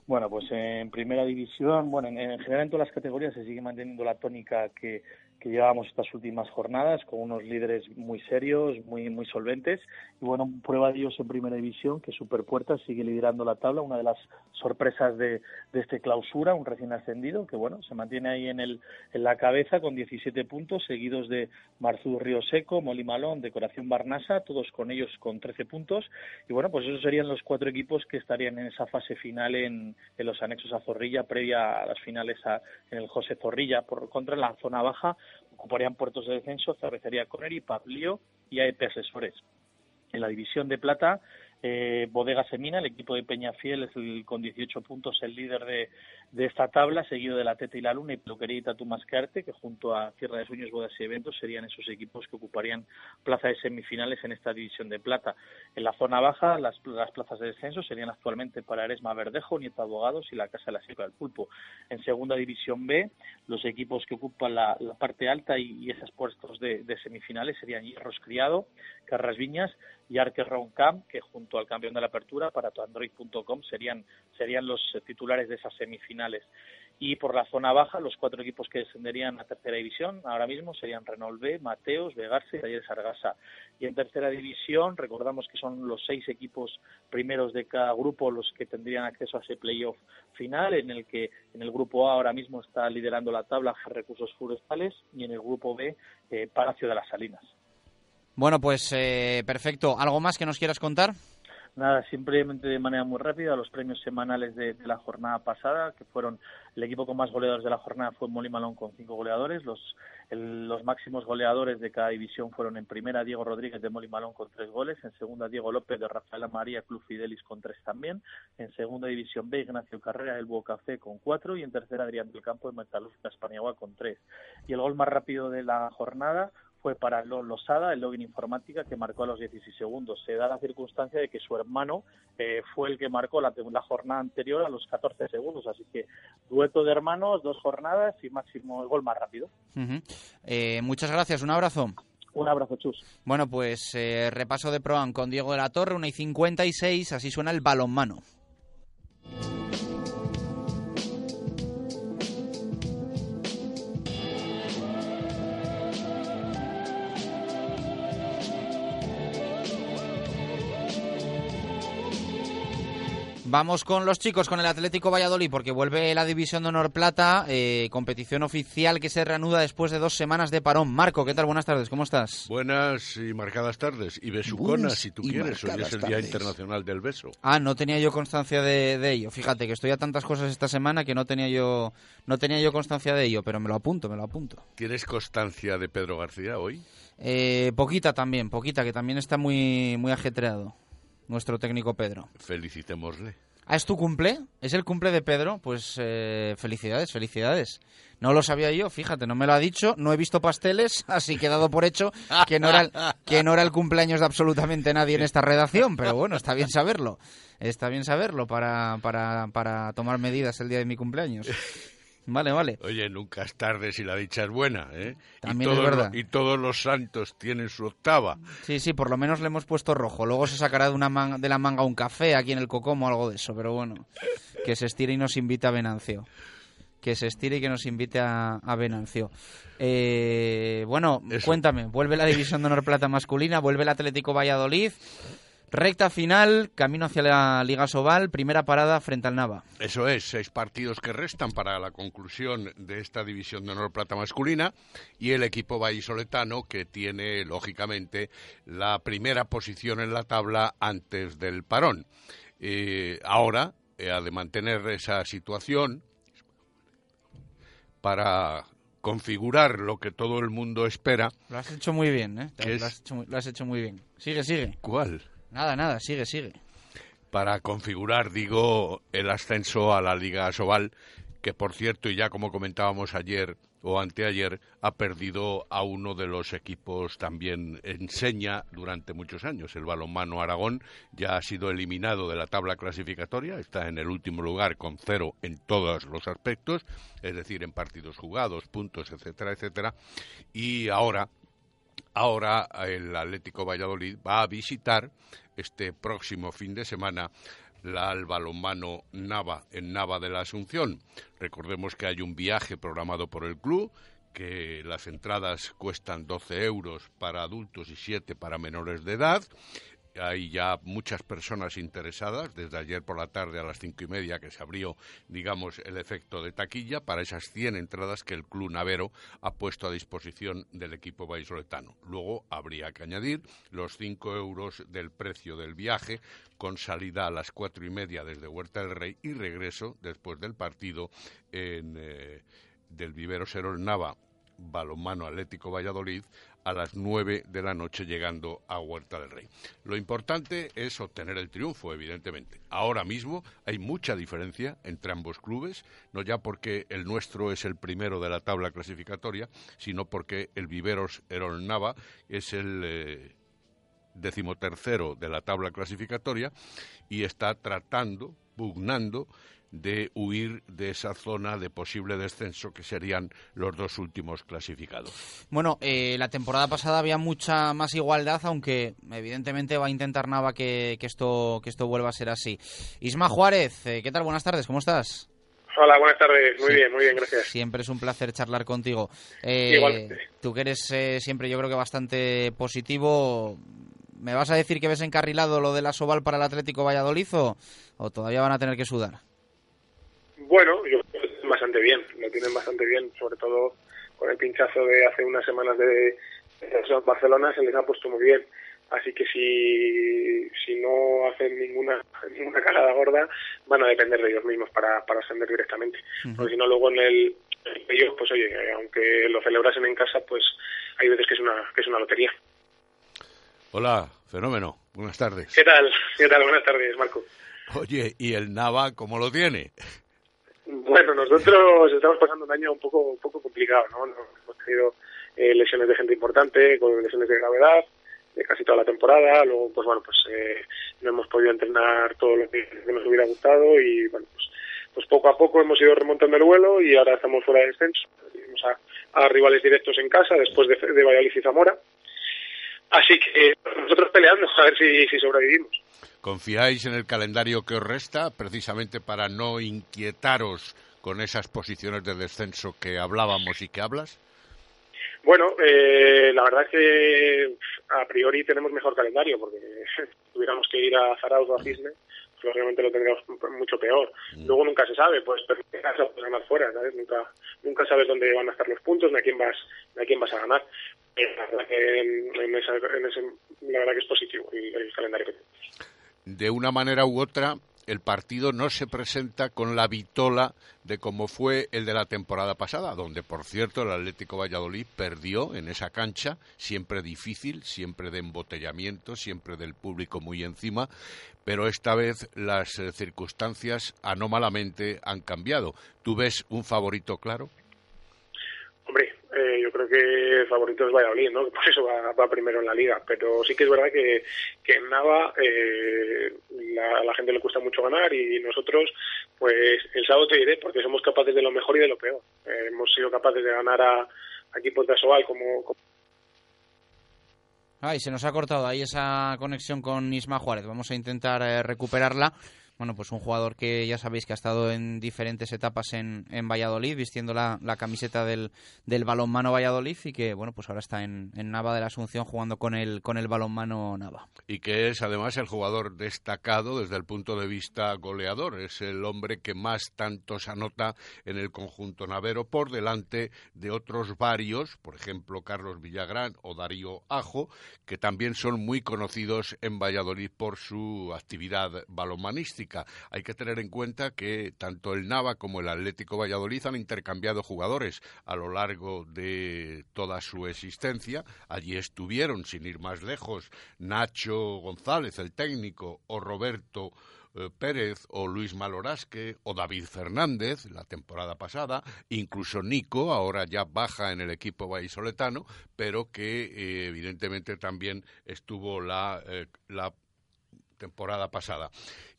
Bueno, pues en primera división, bueno, en, en general en todas las categorías se sigue manteniendo la tónica que, que llevábamos estas últimas jornadas, con unos líderes muy serios, muy muy solventes. Y bueno, prueba de ellos en primera división, que Superpuertas sigue liderando la tabla, una de las sorpresas de, de este clausura, un recién ascendido, que bueno, se mantiene ahí en, el, en la cabeza con 17 puntos, seguidos de Marzú Río Seco, Molimalón, Decoración Barnasa, todos con ellos con 13 puntos. Y bueno, pues esos serían los cuatro equipos que estarían en esa fase final en, en los anexos a Zorrilla, previa a las finales a- en el José Zorrilla. Por contra, en la zona baja ocuparían puertos de descenso Cervecería Coneri, Pablío y AEP Asesores. En la división de plata, eh, Bodega Semina, el equipo de Peñafiel es el, con 18 puntos el líder de, esta tabla, seguido de la Teta y la Luna y Peluquería y Tatu que junto a Tierra de Sueños, Bodas y Eventos serían esos equipos que ocuparían plaza de semifinales en esta división de plata. En la zona baja, las, las plazas de descenso serían actualmente para Eresma Verdejo, Nieto Abogados y la Casa de la Sierra del Pulpo. En segunda división B, los equipos que ocupan la, parte alta y, esos puestos de, de, semifinales serían Hierros Criado, Carras Viñas y Arque Camp, que junto al campeón de la apertura para tuandroid.com serían, serían los titulares de esas semifinales. Y por la zona baja, los cuatro equipos que descenderían a tercera división ahora mismo serían Renault B, Mateos, Vegarse y Talleres Argasa. Y en tercera división, recordamos que son los seis equipos primeros de cada grupo los que tendrían acceso a ese playoff final, en el que en el grupo A ahora mismo está liderando la tabla Recursos Forestales y en el grupo B eh, Palacio de las Salinas. Bueno, pues eh, perfecto. ¿Algo más que nos quieras contar? Nada, simplemente de manera muy rápida, los premios semanales de, la jornada pasada, que fueron el equipo con más goleadores de la jornada fue Molly Malón con cinco goleadores, los, los máximos goleadores de cada división fueron en primera Diego Rodríguez de Molly Malón con tres goles, en segunda Diego López de Rafaela María Club Fidelis con tres también, en segunda división B Ignacio Carrera del Café con cuatro y en tercera Adrián del Campo de Metalúrgica Espaniagua con tres. Y el gol más rápido de la jornada fue para Losada, el login informática, que marcó a los 16 segundos. Se da la circunstancia de que su hermano eh, fue el que marcó la, la, jornada anterior a los 14 segundos. Así que dueto de hermanos, dos jornadas y máximo el gol más rápido. Eh, muchas gracias, un abrazo. Un abrazo, Chus. Bueno, pues eh, repaso de Proan con Diego de la Torre, 1 y 56, así suena el balonmano. Vamos con los chicos, con el Atlético Valladolid, porque vuelve la División de Honor Plata, eh, competición oficial que se reanuda después de dos semanas de parón. Marco, ¿qué tal? Buenas tardes, ¿cómo estás? Buenas y marcadas tardes, y besuconas si tú quieres, hoy es el Día Internacional del Beso. Ah, no tenía yo constancia de, ello. Fíjate que estoy a tantas cosas esta semana que no tenía yo no tenía yo constancia de ello, pero me lo apunto, me lo apunto. ¿Tienes constancia de Pedro García hoy? Eh, poquita también, poquita, que también está muy, muy ajetreado nuestro técnico Pedro. Felicitémosle. ¿Ah, es tu cumple? ¿Es el cumple de Pedro? Pues eh, felicidades, felicidades. No lo sabía yo, fíjate, no me lo ha dicho, no he visto pasteles, así que he dado por hecho que no, era el, que no era el cumpleaños de absolutamente nadie en esta redacción, pero bueno, está bien saberlo. Está bien saberlo para, para, para tomar medidas el día de mi cumpleaños. Vale, vale. Oye, nunca es tarde si la dicha es buena, ¿eh? También y todos, es verdad. y todos los santos tienen su octava. Sí, sí, por lo menos le hemos puesto rojo. Luego se sacará de, una de la manga un café aquí en el Cocomo o algo de eso, pero bueno. Que se estire y nos invite a Venancio. Que se estire y que nos invite a, Venancio. Eh, bueno, cuéntame, vuelve la División de Honor Plata masculina, vuelve el Atlético Valladolid. Recta final, camino hacia la Liga Sobal, primera parada frente al Nava. Eso es, seis partidos que restan para la conclusión de esta división de honor plata masculina y el equipo vallisoletano que tiene, lógicamente, la primera posición en la tabla antes del parón. Eh, ahora, eh, ha de mantener esa situación para configurar lo que todo el mundo espera. Lo has hecho muy bien, ¿eh? lo has hecho muy bien. Sigue, sigue. ¿Cuál? Nada, nada, sigue, sigue. Para configurar, digo, el ascenso a la Liga Sobal, que por cierto, y ya como comentábamos ayer o anteayer, ha perdido a uno de los equipos también enseña durante muchos años. El balonmano Aragón ya ha sido eliminado de la tabla clasificatoria, está en el último lugar con cero en todos los aspectos, es decir, en partidos jugados, puntos, etcétera, etcétera. Y ahora, ahora el Atlético Valladolid va a visitar este próximo fin de semana la al balonmano Nava en Nava de la Asunción. Recordemos que hay un viaje programado por el club que las entradas cuestan 12 euros para adultos y 7 para menores de edad hay ya muchas personas interesadas, desde ayer por la tarde a las cinco y media que se abrió, digamos, el efecto de taquilla para esas 100 entradas que el Club Navero ha puesto a disposición del equipo vallisoletano. Luego habría que añadir los 5 euros del precio del viaje con salida a las cuatro y media desde Huerta del Rey y regreso después del partido en, eh, del Vivero Serol Nava Balonmano Atlético Valladolid a las 9 de la noche llegando a Huerta del Rey. Lo importante es obtener el triunfo, evidentemente. Ahora mismo hay mucha diferencia entre ambos clubes, no ya porque el nuestro es el primero de la tabla clasificatoria, sino porque el Viveros Erol Nava es el eh, decimotercero de la tabla clasificatoria y está tratando, pugnando, de huir de esa zona de posible descenso que serían los dos últimos clasificados. Bueno, eh, la temporada pasada había mucha más igualdad, aunque evidentemente va a intentar Nava que, esto, que esto vuelva a ser así. Isma Juárez, eh, ¿qué tal? Buenas tardes, ¿cómo estás? Hola, buenas tardes. Muy bien, muy bien, gracias. Siempre es un placer charlar contigo. Eh, Igualmente. Tú que eres siempre, yo creo que bastante positivo, ¿me vas a decir que ves encarrilado lo de la Soval para el Atlético Valladolid o todavía van a tener que sudar? Bueno, yo creo que bastante bien, lo tienen bastante bien, sobre todo con el pinchazo de hace unas semanas de, de Barcelona se les ha puesto muy bien. Así que si, si no hacen ninguna ninguna cagada gorda, van a depender de ellos mismos para, para ascender directamente. Porque si no, luego en el ellos, pues oye, aunque lo celebrasen en casa, pues hay veces que es una, que es una lotería. Hola, fenómeno. Buenas tardes. ¿Qué tal? ¿Qué tal? Buenas tardes, Marco. Oye, ¿y el Nava cómo lo tiene? Bueno, nosotros estamos pasando un año un poco un poco complicado, ¿no? Hemos tenido eh, lesiones de gente importante, con lesiones de gravedad, de casi toda la temporada. Luego, pues bueno, pues eh, no hemos podido entrenar todo lo que, nos hubiera gustado y bueno, pues, pues poco a poco hemos ido remontando el vuelo y ahora estamos fuera de descenso. Tenemos a, rivales directos en casa después de, de Valladolid y Zamora. Así que nosotros peleando a ver si, si sobrevivimos. ¿Confiáis en el calendario que os resta precisamente para no inquietaros con esas posiciones de descenso que hablábamos y que hablas? Bueno, eh, la verdad es que a priori tenemos mejor calendario porque si tuviéramos que ir a Zarauz o a Cisne, pues obviamente lo tendríamos mucho peor. Mm. Luego nunca se sabe, pues casa, puedes ganar fuera, ¿sabes? Nunca, nunca sabes dónde van a estar los puntos ni a quién vas, ni a quién vas a ganar. La verdad que en, esa, en ese, la verdad que es positivo el, el calendario que tenemos de una manera u otra, el partido no se presenta con la vitola de como fue el de la temporada pasada, donde, por cierto, el Atlético Valladolid perdió en esa cancha, siempre difícil, siempre de embotellamiento, siempre del público muy encima, pero esta vez las eh, circunstancias anómalamente han cambiado. ¿Tú ves un favorito claro? Hombre, eh, yo creo que el favorito es Valladolid, ¿no? Por eso va, primero en la liga. Pero sí que es verdad que, en Nava eh, a la gente le cuesta mucho ganar y nosotros, pues el sábado te diré porque somos capaces de lo mejor y de lo peor. Eh, hemos sido capaces de ganar a, equipos de Asobal como, como Ay, se nos ha cortado ahí esa conexión con Isma Juárez. Vamos a intentar recuperarla bueno, pues un jugador que ya sabéis que ha estado en diferentes etapas en, en Valladolid, vistiendo la, camiseta del, del, balonmano Valladolid y que, bueno, pues ahora está en, Nava de la Asunción jugando con el, con el balonmano Nava. Y que es además el jugador destacado desde el punto de vista goleador. Es el hombre que más tantos anota en el conjunto navero por delante de otros varios, por ejemplo, Carlos Villagrán o Darío Ajo, que también son muy conocidos en Valladolid por su actividad balonmanística. Hay que tener en cuenta que tanto el Nava como el Atlético Valladolid han intercambiado jugadores a lo largo de toda su existencia. Allí estuvieron, sin ir más lejos, Nacho González, el técnico, o Roberto eh, Pérez o Luis Malorasque o David Fernández la temporada pasada, incluso Nico, ahora ya baja en el equipo vallisoletano, pero que eh, evidentemente también estuvo la, eh, la temporada pasada.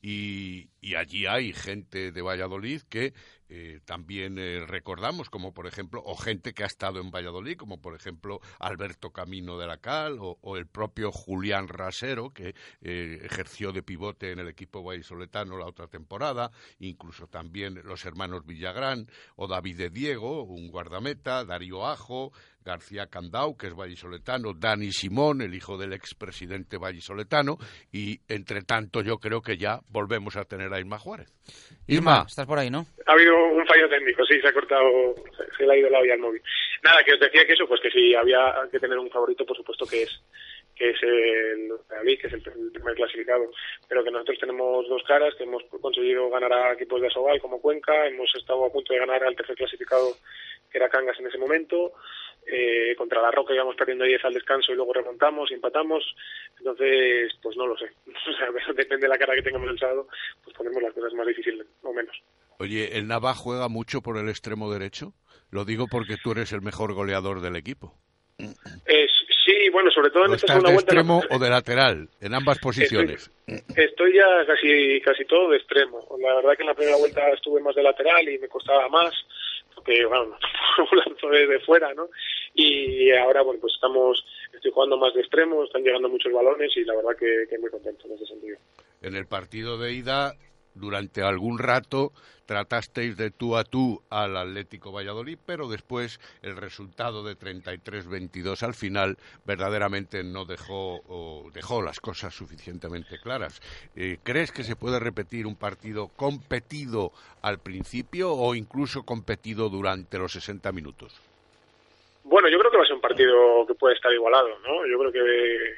Y, allí hay gente de Valladolid que eh, también eh, recordamos, como por ejemplo, o gente que ha estado en Valladolid, como por ejemplo Alberto Camino de la Cal o, el propio Julián Rasero, que eh, ejerció de pivote en el equipo vallisoletano la otra temporada, incluso también los hermanos Villagrán o David de Diego, un guardameta, Darío Ajo, García Candau, que es vallisoletano, Dani Simón, el hijo del expresidente vallisoletano, y entre tanto yo creo que ya volvemos a tener a Irma Juárez. Irma, estás por ahí, ¿no? Ha habido un fallo técnico, sí, se ha cortado, se, le ha ido la vía al móvil. Nada, que os decía que eso, pues que si había que tener un favorito, por supuesto que es que es el que es el, primer clasificado, pero que nosotros tenemos dos caras, que hemos conseguido ganar a equipos de Asobal como Cuenca, hemos estado a punto de ganar al tercer clasificado que era Cangas en ese momento, eh, contra la Roca íbamos perdiendo 10 al descanso y luego remontamos y empatamos. Entonces, pues no lo sé. O sea, depende de la cara que tengamos el sábado, pues ponemos las cosas más difíciles o menos. Oye, ¿el Nava juega mucho por el extremo derecho? Lo digo porque tú eres el mejor goleador del equipo. Es, sí, bueno, sobre todo en esta ¿Estás segunda de vuelta. extremo o de lateral? En ambas posiciones. Estoy ya casi casi todo de extremo. La verdad que en la primera vuelta estuve más de lateral y me costaba más, porque bueno, lanzo desde fuera, ¿no? Y ahora, bueno, pues estamos, estoy jugando más de extremo, están llegando muchos balones y la verdad que, muy contento en ese sentido. En el partido de ida, durante algún rato, tratasteis de tú a tú al Atlético Valladolid, pero después el resultado de 33-22 al final verdaderamente no dejó, o dejó las cosas suficientemente claras. Eh, ¿Crees que se puede repetir un partido competido al principio o incluso competido durante los 60 minutos? Bueno, yo creo que va a ser un partido que puede estar igualado, ¿no? Yo creo que,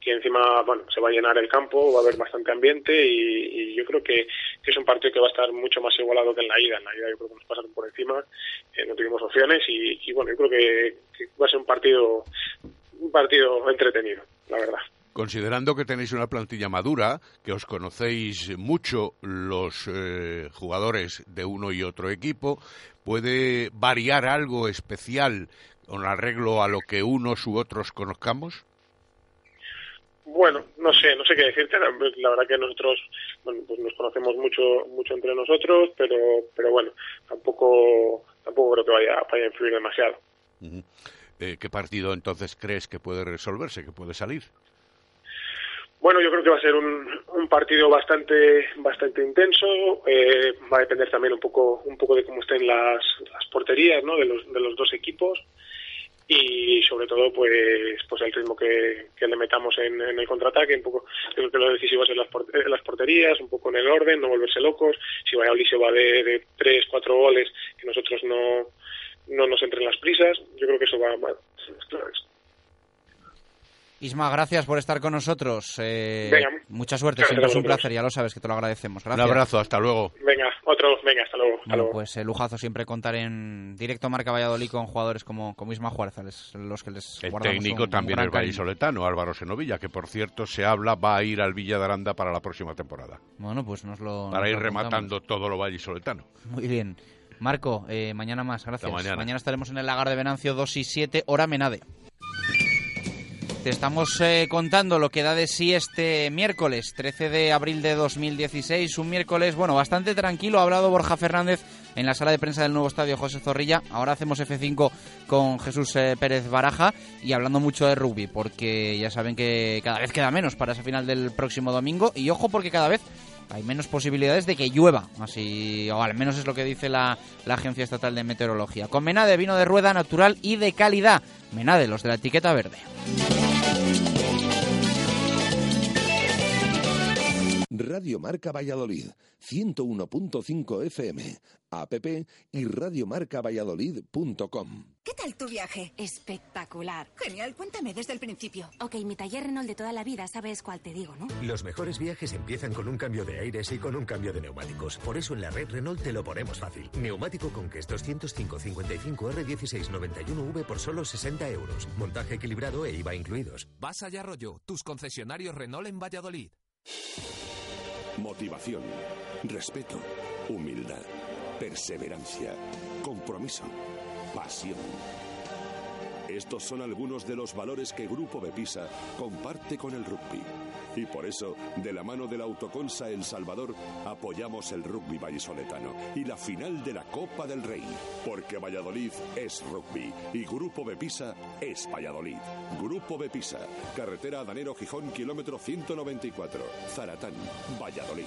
que encima, bueno, se va a llenar el campo, va a haber bastante ambiente y, yo creo que, que, es un partido que va a estar mucho más igualado que en la ida. En la ida yo creo que nos pasaron por encima, eh, no tuvimos opciones y, y, bueno, yo creo que, que va a ser un partido, un partido entretenido, la verdad. Considerando que tenéis una plantilla madura, que os conocéis mucho los eh, jugadores de uno y otro equipo, ¿puede variar algo especial con arreglo a lo que unos u otros conozcamos? Bueno, no sé, no sé qué decirte. La, la verdad que nosotros bueno, pues nos conocemos mucho mucho entre nosotros, pero pero bueno, tampoco tampoco creo que vaya, vaya a influir demasiado. Uh -huh. eh, ¿Qué partido entonces crees que puede resolverse, que puede salir? Bueno, yo creo que va a ser un, un partido bastante bastante intenso. Eh, va a depender también un poco un poco de cómo estén las, las porterías, ¿no? De los de los dos equipos y sobre todo pues pues el ritmo que, que le metamos en, en, el contraataque un poco creo que lo decisivo es en las, en las porterías un poco en el orden no volverse locos. Si Valladolid se va de, de tres cuatro goles que nosotros no no nos entren las prisas yo creo que eso va, va claro Isma, gracias por estar con nosotros. Eh, venga, mucha suerte, siempre es un placer, ya lo sabes que te lo agradecemos. Gracias. Un abrazo, hasta luego. Venga, otro, venga, hasta luego. Hasta bueno, luego. pues eh, lujazo siempre contar en directo Marca Valladolid con jugadores como, como Isma Juárez, los que les El técnico un, también un el vallisoletano, Álvaro Senovilla, que por cierto se habla va a ir al Villa de Aranda para la próxima temporada. Bueno, pues nos lo. Para nos ir lo rematando todo lo vallisoletano. Muy bien. Marco, eh, mañana más, gracias. mañana. mañana estaremos en el lagar de Venancio 2 y 7, hora Menade. Te estamos eh, contando lo que da de sí este miércoles, 13 de abril de 2016. Un miércoles, bueno, bastante tranquilo. Ha hablado Borja Fernández en la sala de prensa del nuevo estadio José Zorrilla. Ahora hacemos F5 con Jesús eh, Pérez Baraja y hablando mucho de rugby, porque ya saben que cada vez queda menos para esa final del próximo domingo. Y ojo, porque cada vez hay menos posibilidades de que llueva, así o al menos es lo que dice la, Agencia Estatal de Meteorología. Con Menade, vino de rueda natural y de calidad. Menade, los de la etiqueta verde. Radio Marca Valladolid, 101.5 FM, app y radiomarcavalladolid.com. ¿Qué tal tu viaje? Espectacular. Genial, cuéntame desde el principio. Ok, mi taller Renault de toda la vida, sabes cuál te digo, ¿no? Los mejores viajes empiezan con un cambio de aires y con un cambio de neumáticos. Por eso en la red Renault te lo ponemos fácil. Neumático con que 205 55 R16 91V por solo 60 euros. Montaje equilibrado e IVA incluidos. Vas allá, Arroyo, tus concesionarios Renault en Valladolid. Motivación, respeto, humildad, perseverancia, compromiso, pasión. Estos son algunos de los valores que Grupo Bepisa comparte con el rugby. Y por eso, de la mano de la Autoconsa El Salvador, apoyamos el rugby vallisoletano y la final de la Copa del Rey. Porque Valladolid es rugby y Grupo Bepisa es Valladolid. Grupo Bepisa, carretera Adanero Gijón, kilómetro 194, Zaratán, Valladolid.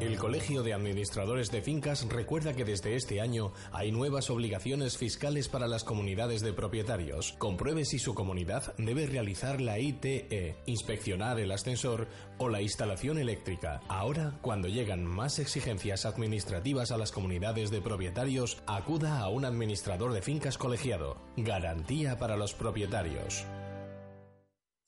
El Colegio de Administradores de Fincas recuerda que desde este año hay nuevas obligaciones fiscales para las comunidades de propietarios. Compruebe si su comunidad debe realizar la ITE, inspeccionar el ascensor o la instalación eléctrica. Ahora, cuando llegan más exigencias administrativas a las comunidades de propietarios, acuda a un administrador de fincas colegiado. Garantía para los propietarios.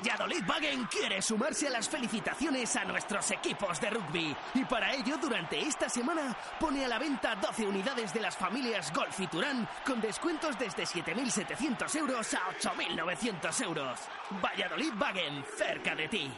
Valladolid Wagen quiere sumarse a las felicitaciones a nuestros equipos de rugby y para ello durante esta semana pone a la venta 12 unidades de las familias Golf y Turán con descuentos desde 7.700 euros a 8.900 euros. Valladolid Wagen, cerca de ti.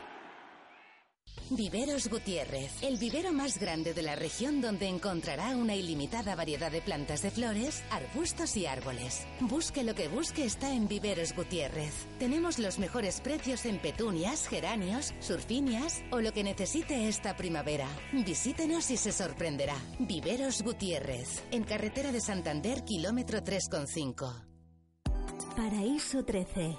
Viveros Gutiérrez, el vivero más grande de la región donde encontrará una ilimitada variedad de plantas de flores, arbustos y árboles. Busque lo que busque está en Viveros Gutiérrez. Tenemos los mejores precios en petunias, geranios, surfinias o lo que necesite esta primavera. Visítenos y se sorprenderá. Viveros Gutiérrez, en carretera de Santander, kilómetro 3,5. Paraíso 13,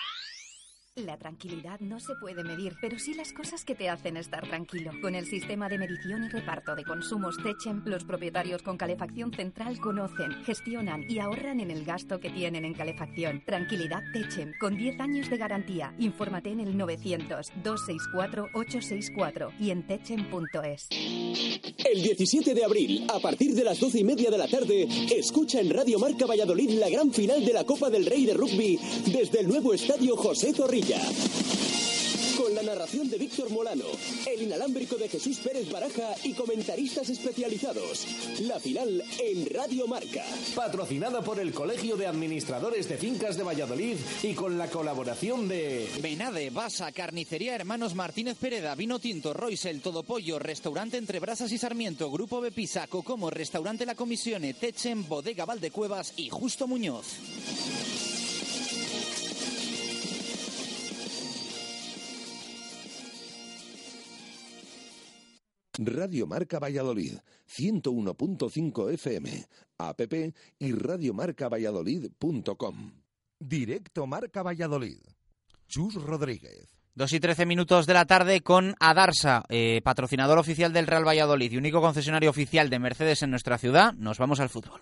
La tranquilidad no se puede medir, pero sí las cosas que te hacen estar tranquilo. Con el sistema de medición y reparto de consumos Techem, los propietarios con calefacción central conocen, gestionan y ahorran en el gasto que tienen en calefacción. Tranquilidad Techem, con 10 años de garantía. Infórmate en el 900-264-864 y en techem.es. El 17 de abril, a partir de las 12 y media de la tarde, escucha en Radio Marca Valladolid la gran final de la Copa del Rey de Rugby desde el nuevo estadio José Zorrilla. Con la narración de Víctor Molano, el inalámbrico de Jesús Pérez Baraja y comentaristas especializados. La final en Radio Marca. Patrocinada por el Colegio de Administradores de Fincas de Valladolid y con la colaboración de Benade, Basa, Carnicería Hermanos Martínez Pereda, Vino Tinto, Royce, Todo Pollo, Restaurante Entre Brasas y Sarmiento, Grupo Bepisa, Cocomo, Restaurante La Comisione, Techen, Bodega Valdecuevas y Justo Muñoz. Radio Marca Valladolid, 101.5 FM, app y radiomarcavalladolid.com. Directo Marca Valladolid. Chus Rodríguez. Dos y trece minutos de la tarde con Adarsa, eh, patrocinador oficial del Real Valladolid y único concesionario oficial de Mercedes en nuestra ciudad. Nos vamos al fútbol.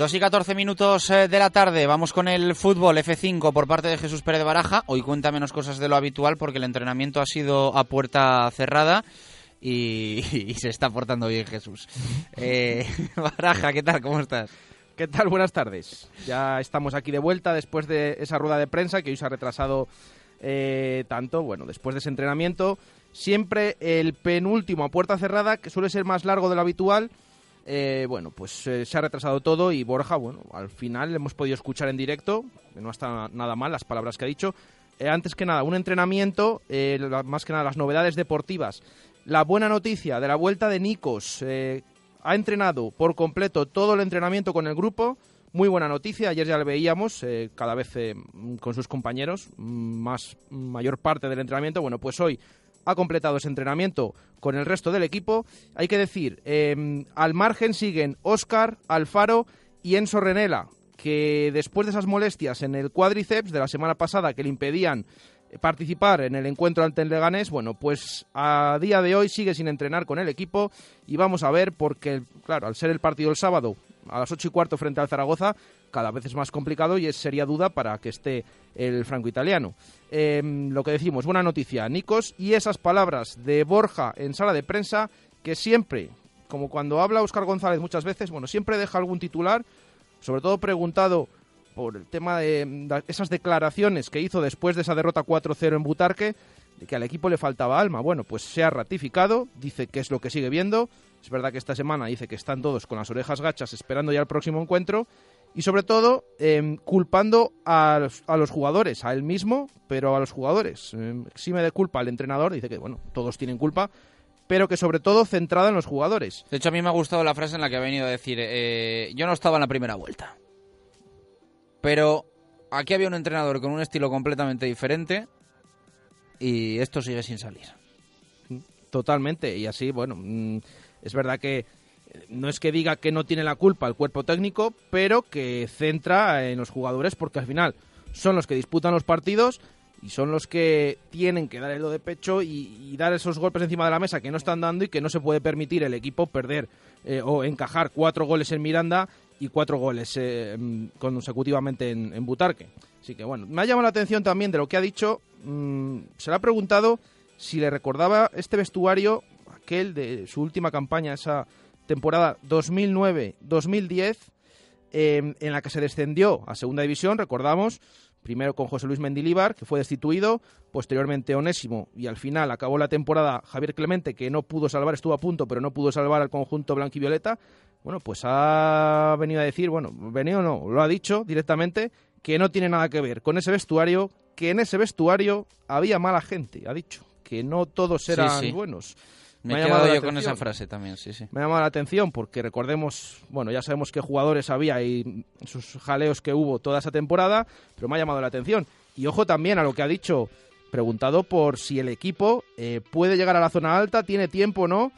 Dos y 14 minutos eh, de la tarde, vamos con el fútbol F5 por parte de Jesús Pérez de Baraja. Hoy cuenta menos cosas de lo habitual porque el entrenamiento ha sido a puerta cerrada y, y se está portando bien Jesús. Eh, Baraja, ¿qué tal? ¿Cómo estás? ¿Qué tal? Buenas tardes. Ya estamos aquí de vuelta después de esa rueda de prensa que hoy se ha retrasado eh, tanto. Bueno, después de ese entrenamiento, siempre el penúltimo a puerta cerrada, que suele ser más largo de lo habitual. Eh, bueno, pues eh, se ha retrasado todo y Borja, bueno, al final hemos podido escuchar en directo, no está nada mal las palabras que ha dicho. Eh, antes que nada, un entrenamiento, la- más que nada las novedades deportivas la buena noticia de la vuelta de Nikos. Eh, ha entrenado por completo todo el entrenamiento con el grupo. Muy buena noticia, ayer ya lo veíamos, eh, cada vez con sus compañeros, más mayor parte del entrenamiento. Bueno, pues hoy ha completado ese entrenamiento con el resto del equipo. Hay que decir, em, al margen siguen Oscar, Alfaro y Enzo Renela, que después de esas molestias en el cuádriceps de la semana pasada que le impedían participar en el encuentro ante el Leganés, bueno, pues a día de hoy sigue sin entrenar con el equipo y vamos a ver porque, claro, al ser el partido el sábado a las ocho y cuarto frente al Zaragoza, cada vez es más complicado y es seria duda para que esté el franco-italiano. Em, lo que decimos, buena noticia, Nikos, y esas palabras de Borja en sala de prensa que siempre, como cuando habla Óscar González muchas veces, bueno, siempre deja algún titular, sobre todo preguntado por el tema de esas declaraciones que hizo después de esa derrota 4-0 en Butarque, de que al equipo le faltaba alma. Bueno, pues se ha ratificado, dice que es lo que sigue viendo. Es verdad que esta semana dice que están todos con las orejas gachas esperando ya el próximo encuentro. Y sobre todo, em, culpando a los, jugadores, a él mismo, pero a los jugadores. Eh, exime de culpa al entrenador, dice que, bueno, todos tienen culpa, pero que sobre todo centrada en los jugadores. De hecho, a mí me ha gustado la frase en la que ha venido a decir, eh, yo no estaba en la primera vuelta. Pero aquí había un entrenador con un estilo completamente diferente y esto sigue sin salir. Totalmente. Y así, bueno, mm, es verdad que no es que diga que no tiene la culpa el cuerpo técnico, pero que centra en los jugadores porque al final son los que disputan los partidos y son los que tienen que dar el do de pecho y, dar esos golpes encima de la mesa que no están dando y que no se puede permitir el equipo perder eh, o encajar cuatro goles en Miranda y cuatro goles eh, consecutivamente en, Butarque. Así que bueno, me ha llamado la atención también de lo que ha dicho. Mm, se le ha preguntado si le recordaba este vestuario, aquel de su última campaña, esa temporada 2009-2010, em, en la que se descendió a Segunda División, recordamos, primero con José Luis Mendilíbar, que fue destituido, posteriormente Onésimo, y al final acabó la temporada Javier Clemente, que no pudo salvar, estuvo a punto, pero no pudo salvar al conjunto blanquivioleta, bueno, pues ha venido a decir, bueno, venido no, lo ha dicho directamente, que no tiene nada que ver con ese vestuario, que en ese vestuario había mala gente, ha dicho, que no todos eran buenos. Me, he quedado yo con esa frase también, sí, sí. Me ha llamado la atención porque recordemos, bueno, ya sabemos qué jugadores había y sus jaleos que hubo toda esa temporada, pero me ha llamado la atención. Y ojo también a lo que ha dicho, preguntado por si el equipo eh, puede llegar a la zona alta, tiene tiempo o no.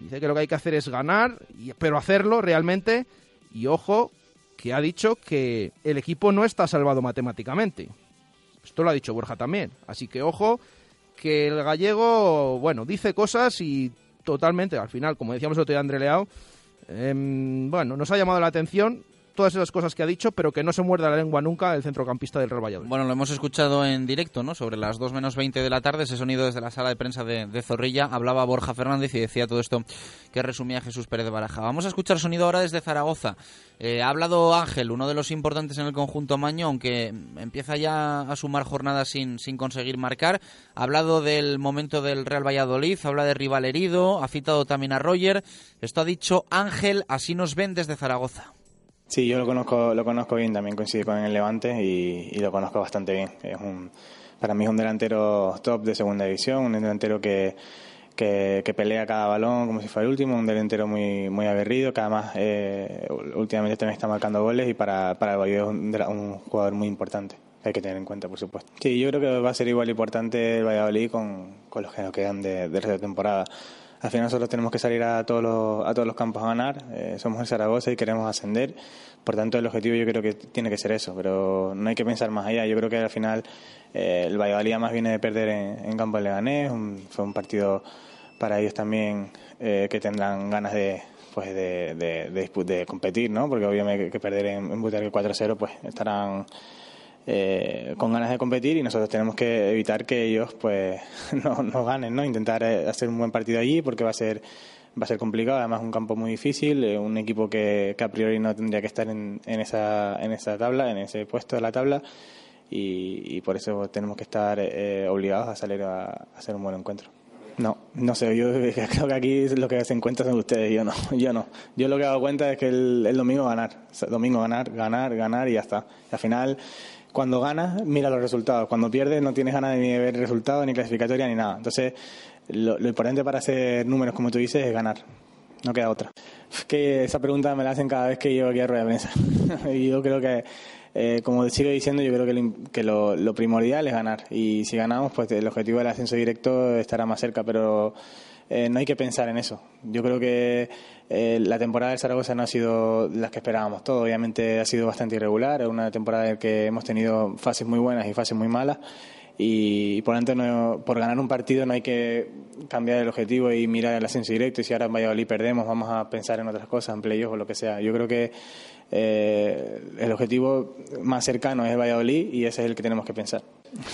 Dice que lo que hay que hacer es ganar, pero hacerlo realmente. Y ojo, que ha dicho que el equipo no está salvado matemáticamente. Esto lo ha dicho Borja también. Así que ojo, que el gallego, bueno, dice cosas y totalmente, al final, como decíamos el otro día André Leao, em, bueno, nos ha llamado la atención todas esas cosas que ha dicho, pero que no se muerda la lengua nunca el centrocampista del Real Valladolid. Bueno, lo hemos escuchado en directo, ¿no? Sobre las 2 menos 20 de la tarde, ese sonido desde la sala de prensa de, Zorrilla. Hablaba Borja Fernández y decía todo esto que resumía Jesús Pérez de Baraja. Vamos a escuchar sonido ahora desde Zaragoza. Eh, ha hablado Ángel, uno de los importantes en el conjunto Maño, aunque empieza ya a sumar jornadas sin, sin conseguir marcar. Ha hablado del momento del Real Valladolid, habla de rival herido, ha citado también a Roger. Esto ha dicho Ángel, así nos ven desde Zaragoza. Sí, yo lo conozco, lo conozco bien, también coincide con el Levante y, lo conozco bastante bien. Es un, para mí es un delantero top de segunda división, un delantero que, que, pelea cada balón como si fuera el último, un delantero muy, muy aguerrido, que además eh, últimamente también está marcando goles y para, para el es un, jugador muy importante hay que tener en cuenta, por supuesto. Sí, yo creo que va a ser igual importante el Valladolid con, con los que nos quedan de, de de temporada al final nosotros tenemos que salir a todos los, a todos los campos a ganar. Eh, somos el Zaragoza y queremos ascender. Por tanto, el objetivo yo creo que tiene que ser eso, pero no hay que pensar más allá. Yo creo que al final eh, el Valladolid más viene de perder en, campo de Leganés. fue un partido para ellos también eh, que tendrán ganas de pues de, de, competir, ¿no? Porque obviamente que perder en, en Butarque 4-0 pues estarán eh, con ganas de competir y nosotros tenemos que evitar que ellos pues no, no ganen, ¿no? Intentar eh, hacer un buen partido allí porque va a ser va a ser complicado, además un campo muy difícil, eh, un equipo que, que, a priori no tendría que estar en, en, esa, en esa tabla, en ese puesto de la tabla y, por eso tenemos que estar obligados a salir a, hacer un buen encuentro. No, no sé, yo creo que aquí lo que se encuentra son ustedes, yo no, yo no. Yo lo que he dado cuenta es que el, el domingo ganar, domingo ganar, ganar, ganar y ya está. al final cuando ganas, mira los resultados. Cuando pierdes, no tienes ganas de ni ver resultados, ni clasificatoria, ni nada. Entonces, lo, importante para hacer números, como tú dices, es ganar. No queda otra. Que esa pregunta me la hacen cada vez que llego aquí a rueda de prensa. y yo creo que, eh, como sigo diciendo, yo creo que, lo, que lo, primordial es ganar. Y si ganamos, pues el objetivo del ascenso directo estará más cerca, pero eh, no hay que pensar en eso. Yo creo que eh, la temporada del Zaragoza no ha sido las que esperábamos. Todo obviamente ha sido bastante irregular. Es una temporada en que hemos tenido fases muy buenas y fases muy malas y, por tanto no, por ganar un partido no hay que cambiar el objetivo y mirar el ascenso directo y si ahora en Valladolid perdemos vamos a pensar en otras cosas, en playoffs o lo que sea. Yo creo que eh, el objetivo más cercano es Valladolid y ese es el que tenemos que pensar.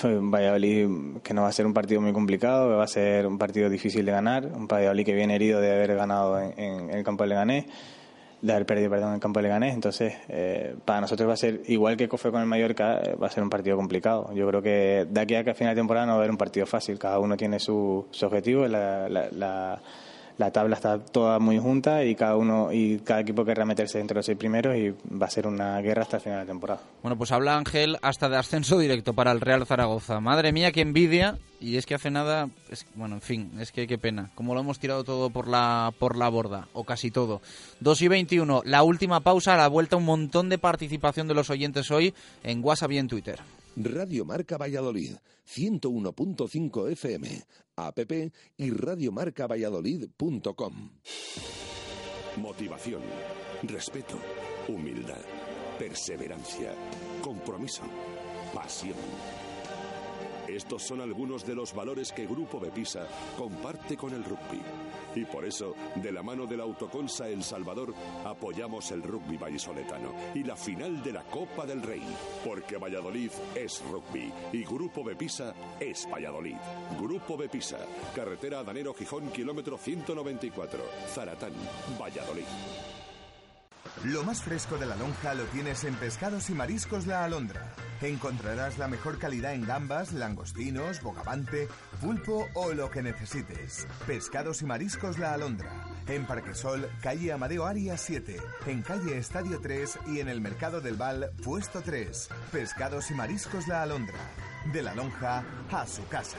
Valladolid que no va a ser un partido muy complicado, que va a ser un partido difícil de ganar, un Valladolid que viene herido de haber ganado en, el campo de Leganés de haber perdido perdón, en el campo de Leganés. Entonces, eh, para nosotros va a ser, igual que fue con el Mallorca, eh, va a ser un partido complicado. Yo creo que de aquí a que a final de temporada no va a haber un partido fácil. Cada uno tiene su, su objetivo. La, la, la, tabla está toda muy junta y cada uno y cada equipo querrá meterse entre los seis primeros y va a ser una guerra hasta el final de temporada. Bueno, pues habla Ángel hasta de ascenso directo para el Real Zaragoza. Madre mía, qué envidia. Y es que hace nada, es, bueno, en fin, es que qué pena. Como lo hemos tirado todo por la, por la borda, o casi todo. 2 y 21, la última pausa, a la vuelta un montón de participación de los oyentes hoy en WhatsApp y en Twitter. Radio Marca Valladolid, 101.5 FM, app y radiomarcavalladolid.com. Motivación, respeto, humildad, perseverancia, compromiso, pasión. Estos son algunos de los valores que Grupo Bepisa comparte con el rugby. Y por eso, de la mano de la Autoconsa El Salvador, apoyamos el rugby vallisoletano y la final de la Copa del Rey. Porque Valladolid es rugby y Grupo Bepisa es Valladolid. Grupo Bepisa, carretera Danero Gijón, kilómetro 194, Zaratán, Valladolid. Lo más fresco de la lonja lo tienes en Pescados y Mariscos La Alondra. Encontrarás la mejor calidad en gambas, langostinos, bogavante, pulpo o lo que necesites. Pescados y Mariscos La Alondra. En Parquesol, calle Amadeo Arias 7. En calle Estadio 3 y en el Mercado del Val, puesto 3. Pescados y Mariscos La Alondra. De la lonja a su casa.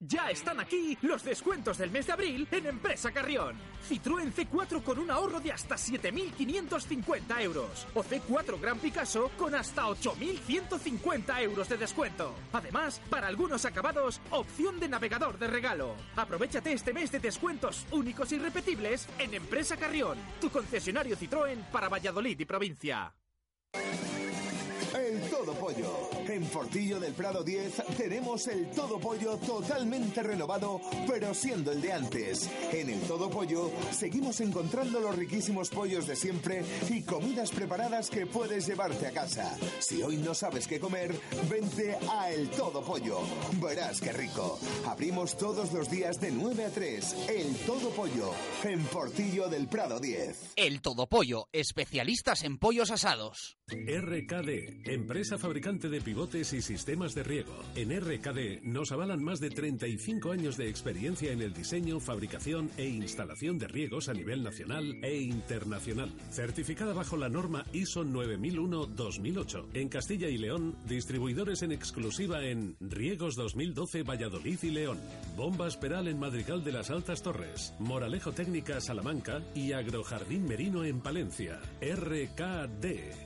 Ya están aquí los descuentos del mes de abril en Empresa Carrión. Citroën C4 con un ahorro de hasta 7.550 euros. O C4 Gran Picasso con hasta 8.150 euros de descuento. Además, para algunos acabados, opción de navegador de regalo. Aprovechate este mes de descuentos únicos y repetibles en Empresa Carrión, tu concesionario Citroën para Valladolid y provincia. El Todo Pollo. En Portillo del Prado 10 tenemos el Todo Pollo totalmente renovado, pero siendo el de antes. En el Todo Pollo seguimos encontrando los riquísimos pollos de siempre y comidas preparadas que puedes llevarte a casa. Si hoy no sabes qué comer, vente a El Todo Pollo. Verás qué rico. Abrimos todos los días de 9 a 3. El Todo Pollo. En Portillo del Prado 10. El Todo Pollo, especialistas en pollos asados. RKD, empresa fabricante de pivotes y sistemas de riego. En RKD nos avalan más de 35 años de experiencia en el diseño, fabricación e instalación de riegos a nivel nacional e internacional. Certificada bajo la norma ISO 9001-2008. En Castilla y León, distribuidores en exclusiva en Riegos 2012 Valladolid y León. Bombas Peral en Madrigal de las Altas Torres. Moralejo Técnica Salamanca y Agrojardín Merino en Palencia. RKD.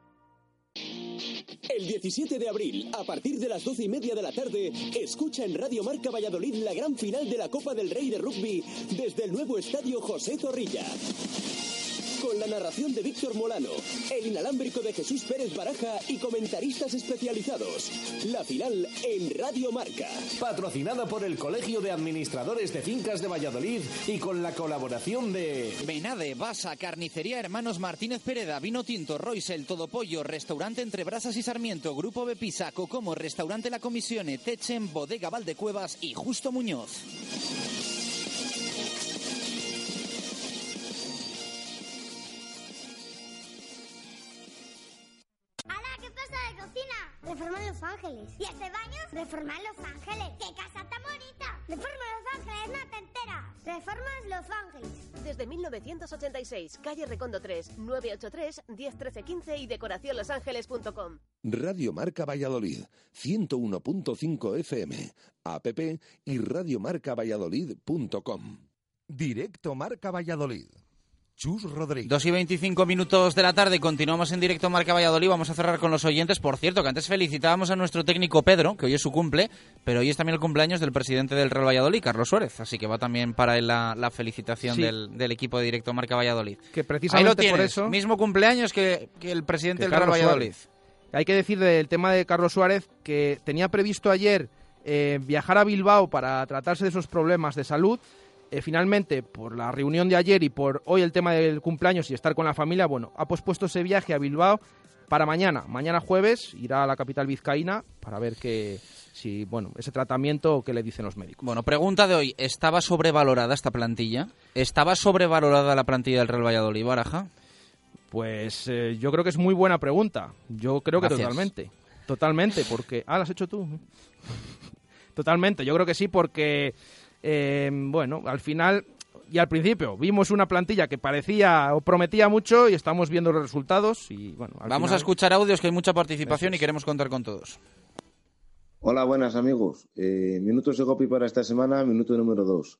El 17 de abril, a partir de las 12 y media de la tarde, escucha en Radio Marca Valladolid la gran final de la Copa del Rey de Rugby desde el nuevo estadio José Zorrilla. Con la narración de Víctor Molano, el inalámbrico de Jesús Pérez Baraja y comentaristas especializados. La final en Radio Marca. Patrocinada por el Colegio de Administradores de Fincas de Valladolid y con la colaboración de Benade, Basa, Carnicería Hermanos Martínez Pereda, Vino Tinto, Royce, Todo Pollo, Restaurante Entre Brasas y Sarmiento, Grupo Bepisa, Cocomo, Restaurante La Comisione, Techen, Bodega Valdecuevas y Justo Muñoz. Los Ángeles. ¿Y este baño? Reforma Los Ángeles. ¡Qué casa tan bonita! Reforma Los Ángeles, no te enteras. Reformas Los Ángeles. Desde 1986, calle Recondo 3, 983 1013 15 y decoracionlosangeles.com. Radio Marca Valladolid, 101.5 FM, app y radiomarcavalladolid.com. Directo Marca Valladolid. Chus Rodríguez. 2 y 25 minutos de la tarde, continuamos en directo Marca Valladolid. Vamos a cerrar con los oyentes. Por cierto, que antes felicitábamos a nuestro técnico Pedro, que hoy es su cumple, pero hoy es también el cumpleaños del presidente del Real Valladolid, Carlos Suárez. Así que va también para él la, la felicitación Sí. del, del equipo de directo Marca Valladolid. Que Ahí precisamente lo tienes, por eso... mismo cumpleaños que, que el presidente que del Real Carlos Valladolid. Suárez. Hay que decir del tema de Carlos Suárez que tenía previsto ayer eh, viajar a Bilbao para tratarse de esos problemas de salud. Eh, finalmente, por la reunión de ayer y por hoy el tema del cumpleaños y estar con la familia, bueno, ha pospuesto ese viaje a Bilbao para mañana. Mañana jueves irá a la capital vizcaína para ver que si, bueno, ese tratamiento que le dicen los médicos. Bueno, pregunta de hoy. ¿Estaba sobrevalorada esta plantilla? ¿Estaba sobrevalorada la plantilla del Real Valladolid, Baraja? Pues eh, yo creo que es muy buena pregunta. Yo creo que Gracias. totalmente. Totalmente, porque... Ah, ¿la has hecho tú? Totalmente, yo creo que sí, porque, eh, bueno, al final y al principio vimos una plantilla que parecía o prometía mucho y estamos viendo los resultados y, bueno... al Vamos a escuchar audios, que hay mucha participación y queremos contar con todos. Hola, buenas amigos. Eh, minutos de copy para esta semana, minuto número 2.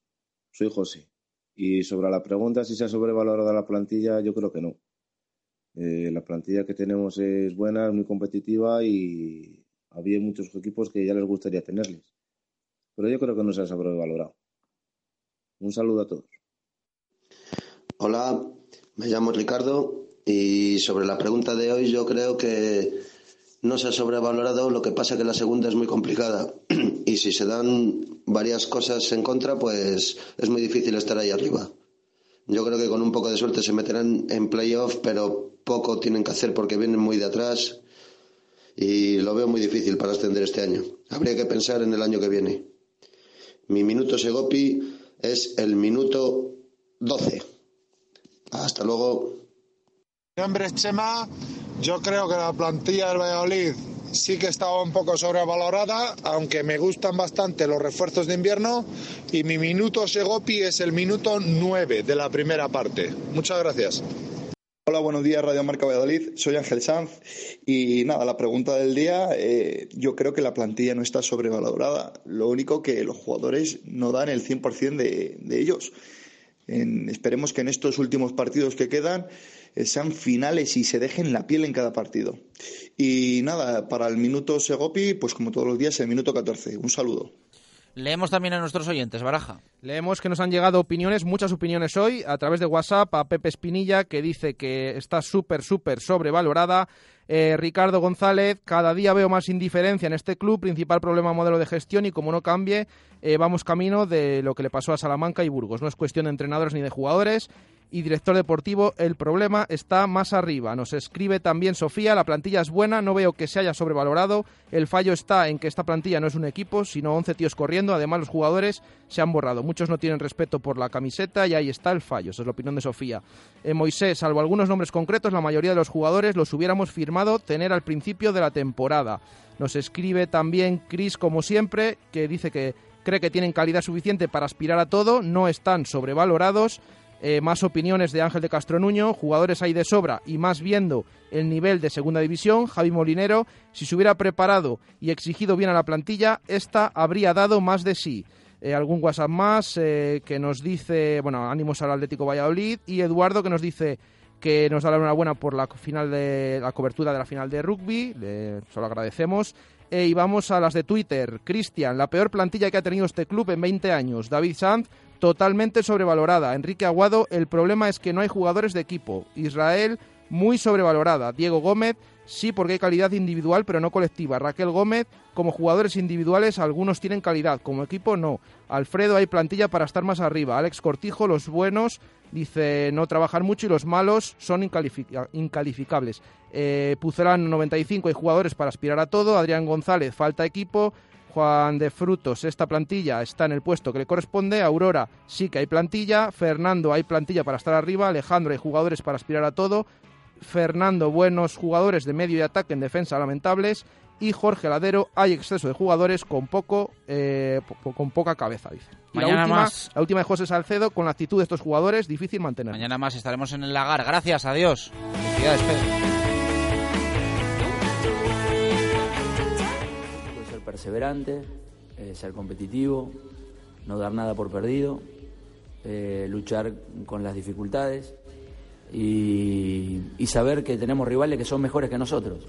Soy José. Y sobre la pregunta si se ha sobrevalorado la plantilla, yo creo que no. Eh, la plantilla que tenemos es buena, es muy competitiva y había muchos equipos que ya les gustaría tenerles. Pero yo creo que no se ha sobrevalorado. Un saludo a todos. Hola, me llamo Ricardo y sobre la pregunta de hoy yo creo que no se ha sobrevalorado, lo que pasa que la segunda es muy complicada y si se dan varias cosas en contra, pues es muy difícil estar ahí arriba. Yo creo que con un poco de suerte se meterán en playoff, pero poco tienen que hacer porque vienen muy de atrás y lo veo muy difícil para ascender este año. Habría que pensar en el año que viene. Mi minuto Segopi es el minuto 12. Hasta luego. Mi nombre. Yo creo que la plantilla del Valladolid sí que estaba un poco sobrevalorada, aunque me gustan bastante los refuerzos de invierno. Y mi minuto Segopi es el minuto 9 de la primera parte. Muchas gracias. Hola, buenos días, Radio Marca Valladolid. Soy Ángel Sanz. Y nada, la pregunta del día, eh, yo creo que la plantilla no está sobrevalorada. Lo único que los jugadores no dan el 100% de, de ellos. En- esperemos que en estos últimos partidos que quedan eh, sean finales y se dejen la piel en cada partido. Y nada, para el minuto Segopi, pues como todos los días, el minuto 14. Un saludo. Leemos también a nuestros oyentes, Baraja. Leemos que nos han llegado opiniones, muchas opiniones hoy, a través de WhatsApp a Pepe Espinilla, que dice que está súper, súper sobrevalorada. Eh, Ricardo González, cada día veo más indiferencia en este club, principal problema modelo de gestión y como no cambie, eh, vamos camino de lo que le pasó a Salamanca y Burgos. No es cuestión de entrenadores ni de jugadores. Y director deportivo, el problema está más arriba. Nos escribe también Sofía, la plantilla es buena, no veo que se haya sobrevalorado. El fallo está en que esta plantilla no es un equipo, sino 11 tíos corriendo. Además, los jugadores se han borrado. Muchos no tienen respeto por la camiseta y ahí está el fallo. Esa es la opinión de Sofía. Eh, Moisés, salvo algunos nombres concretos, la mayoría de los jugadores los hubiéramos firmado tener al principio de la temporada. Nos escribe también Chris, como siempre, que dice que cree que tienen calidad suficiente para aspirar a todo, no están sobrevalorados. Eh, más opiniones de Ángel de Castro Nuño, jugadores hay de sobra y más viendo el nivel de segunda división, Javi Molinero, si se hubiera preparado y exigido bien a la plantilla, esta habría dado más de sí. Eh, algún WhatsApp más eh, que nos dice, bueno, ánimos al Atlético Valladolid y Eduardo que nos dice que nos da la enhorabuena por la final de la cobertura de la final de rugby, le, se lo agradecemos. Eh, y vamos a las de Twitter. Cristian, la peor plantilla que ha tenido este club en 20 años. David Sanz, totalmente sobrevalorada. Enrique Aguado, el problema es que no hay jugadores de equipo. Israel, muy sobrevalorada. Diego Gómez, sí porque hay calidad individual pero no colectiva. Raquel Gómez, como jugadores individuales algunos tienen calidad, como equipo no. Alfredo, hay plantilla para estar más arriba. Alex Cortijo, los buenos, dice no trabajar mucho y los malos son incalificables. Eh, 95, hay jugadores para aspirar a todo. Adrián González, falta equipo. Juan de Frutos, esta plantilla está en el puesto que le corresponde. Aurora, sí que hay plantilla. Fernando, hay plantilla para estar arriba. Alejandro, hay jugadores para aspirar a todo. Fernando, buenos jugadores de medio y ataque en defensa lamentables. Y Jorge Ladero, hay exceso de jugadores con poco eh, con poca cabeza, dice. Mañana la última, más. La última de José Salcedo, con la actitud de estos jugadores, difícil mantener. Mañana más estaremos en el lagar. Gracias, adiós. Felicidades, Pedro. Perseverante, eh, ser competitivo, no dar nada por perdido, eh, luchar con las dificultades y, y saber que tenemos rivales que son mejores que nosotros.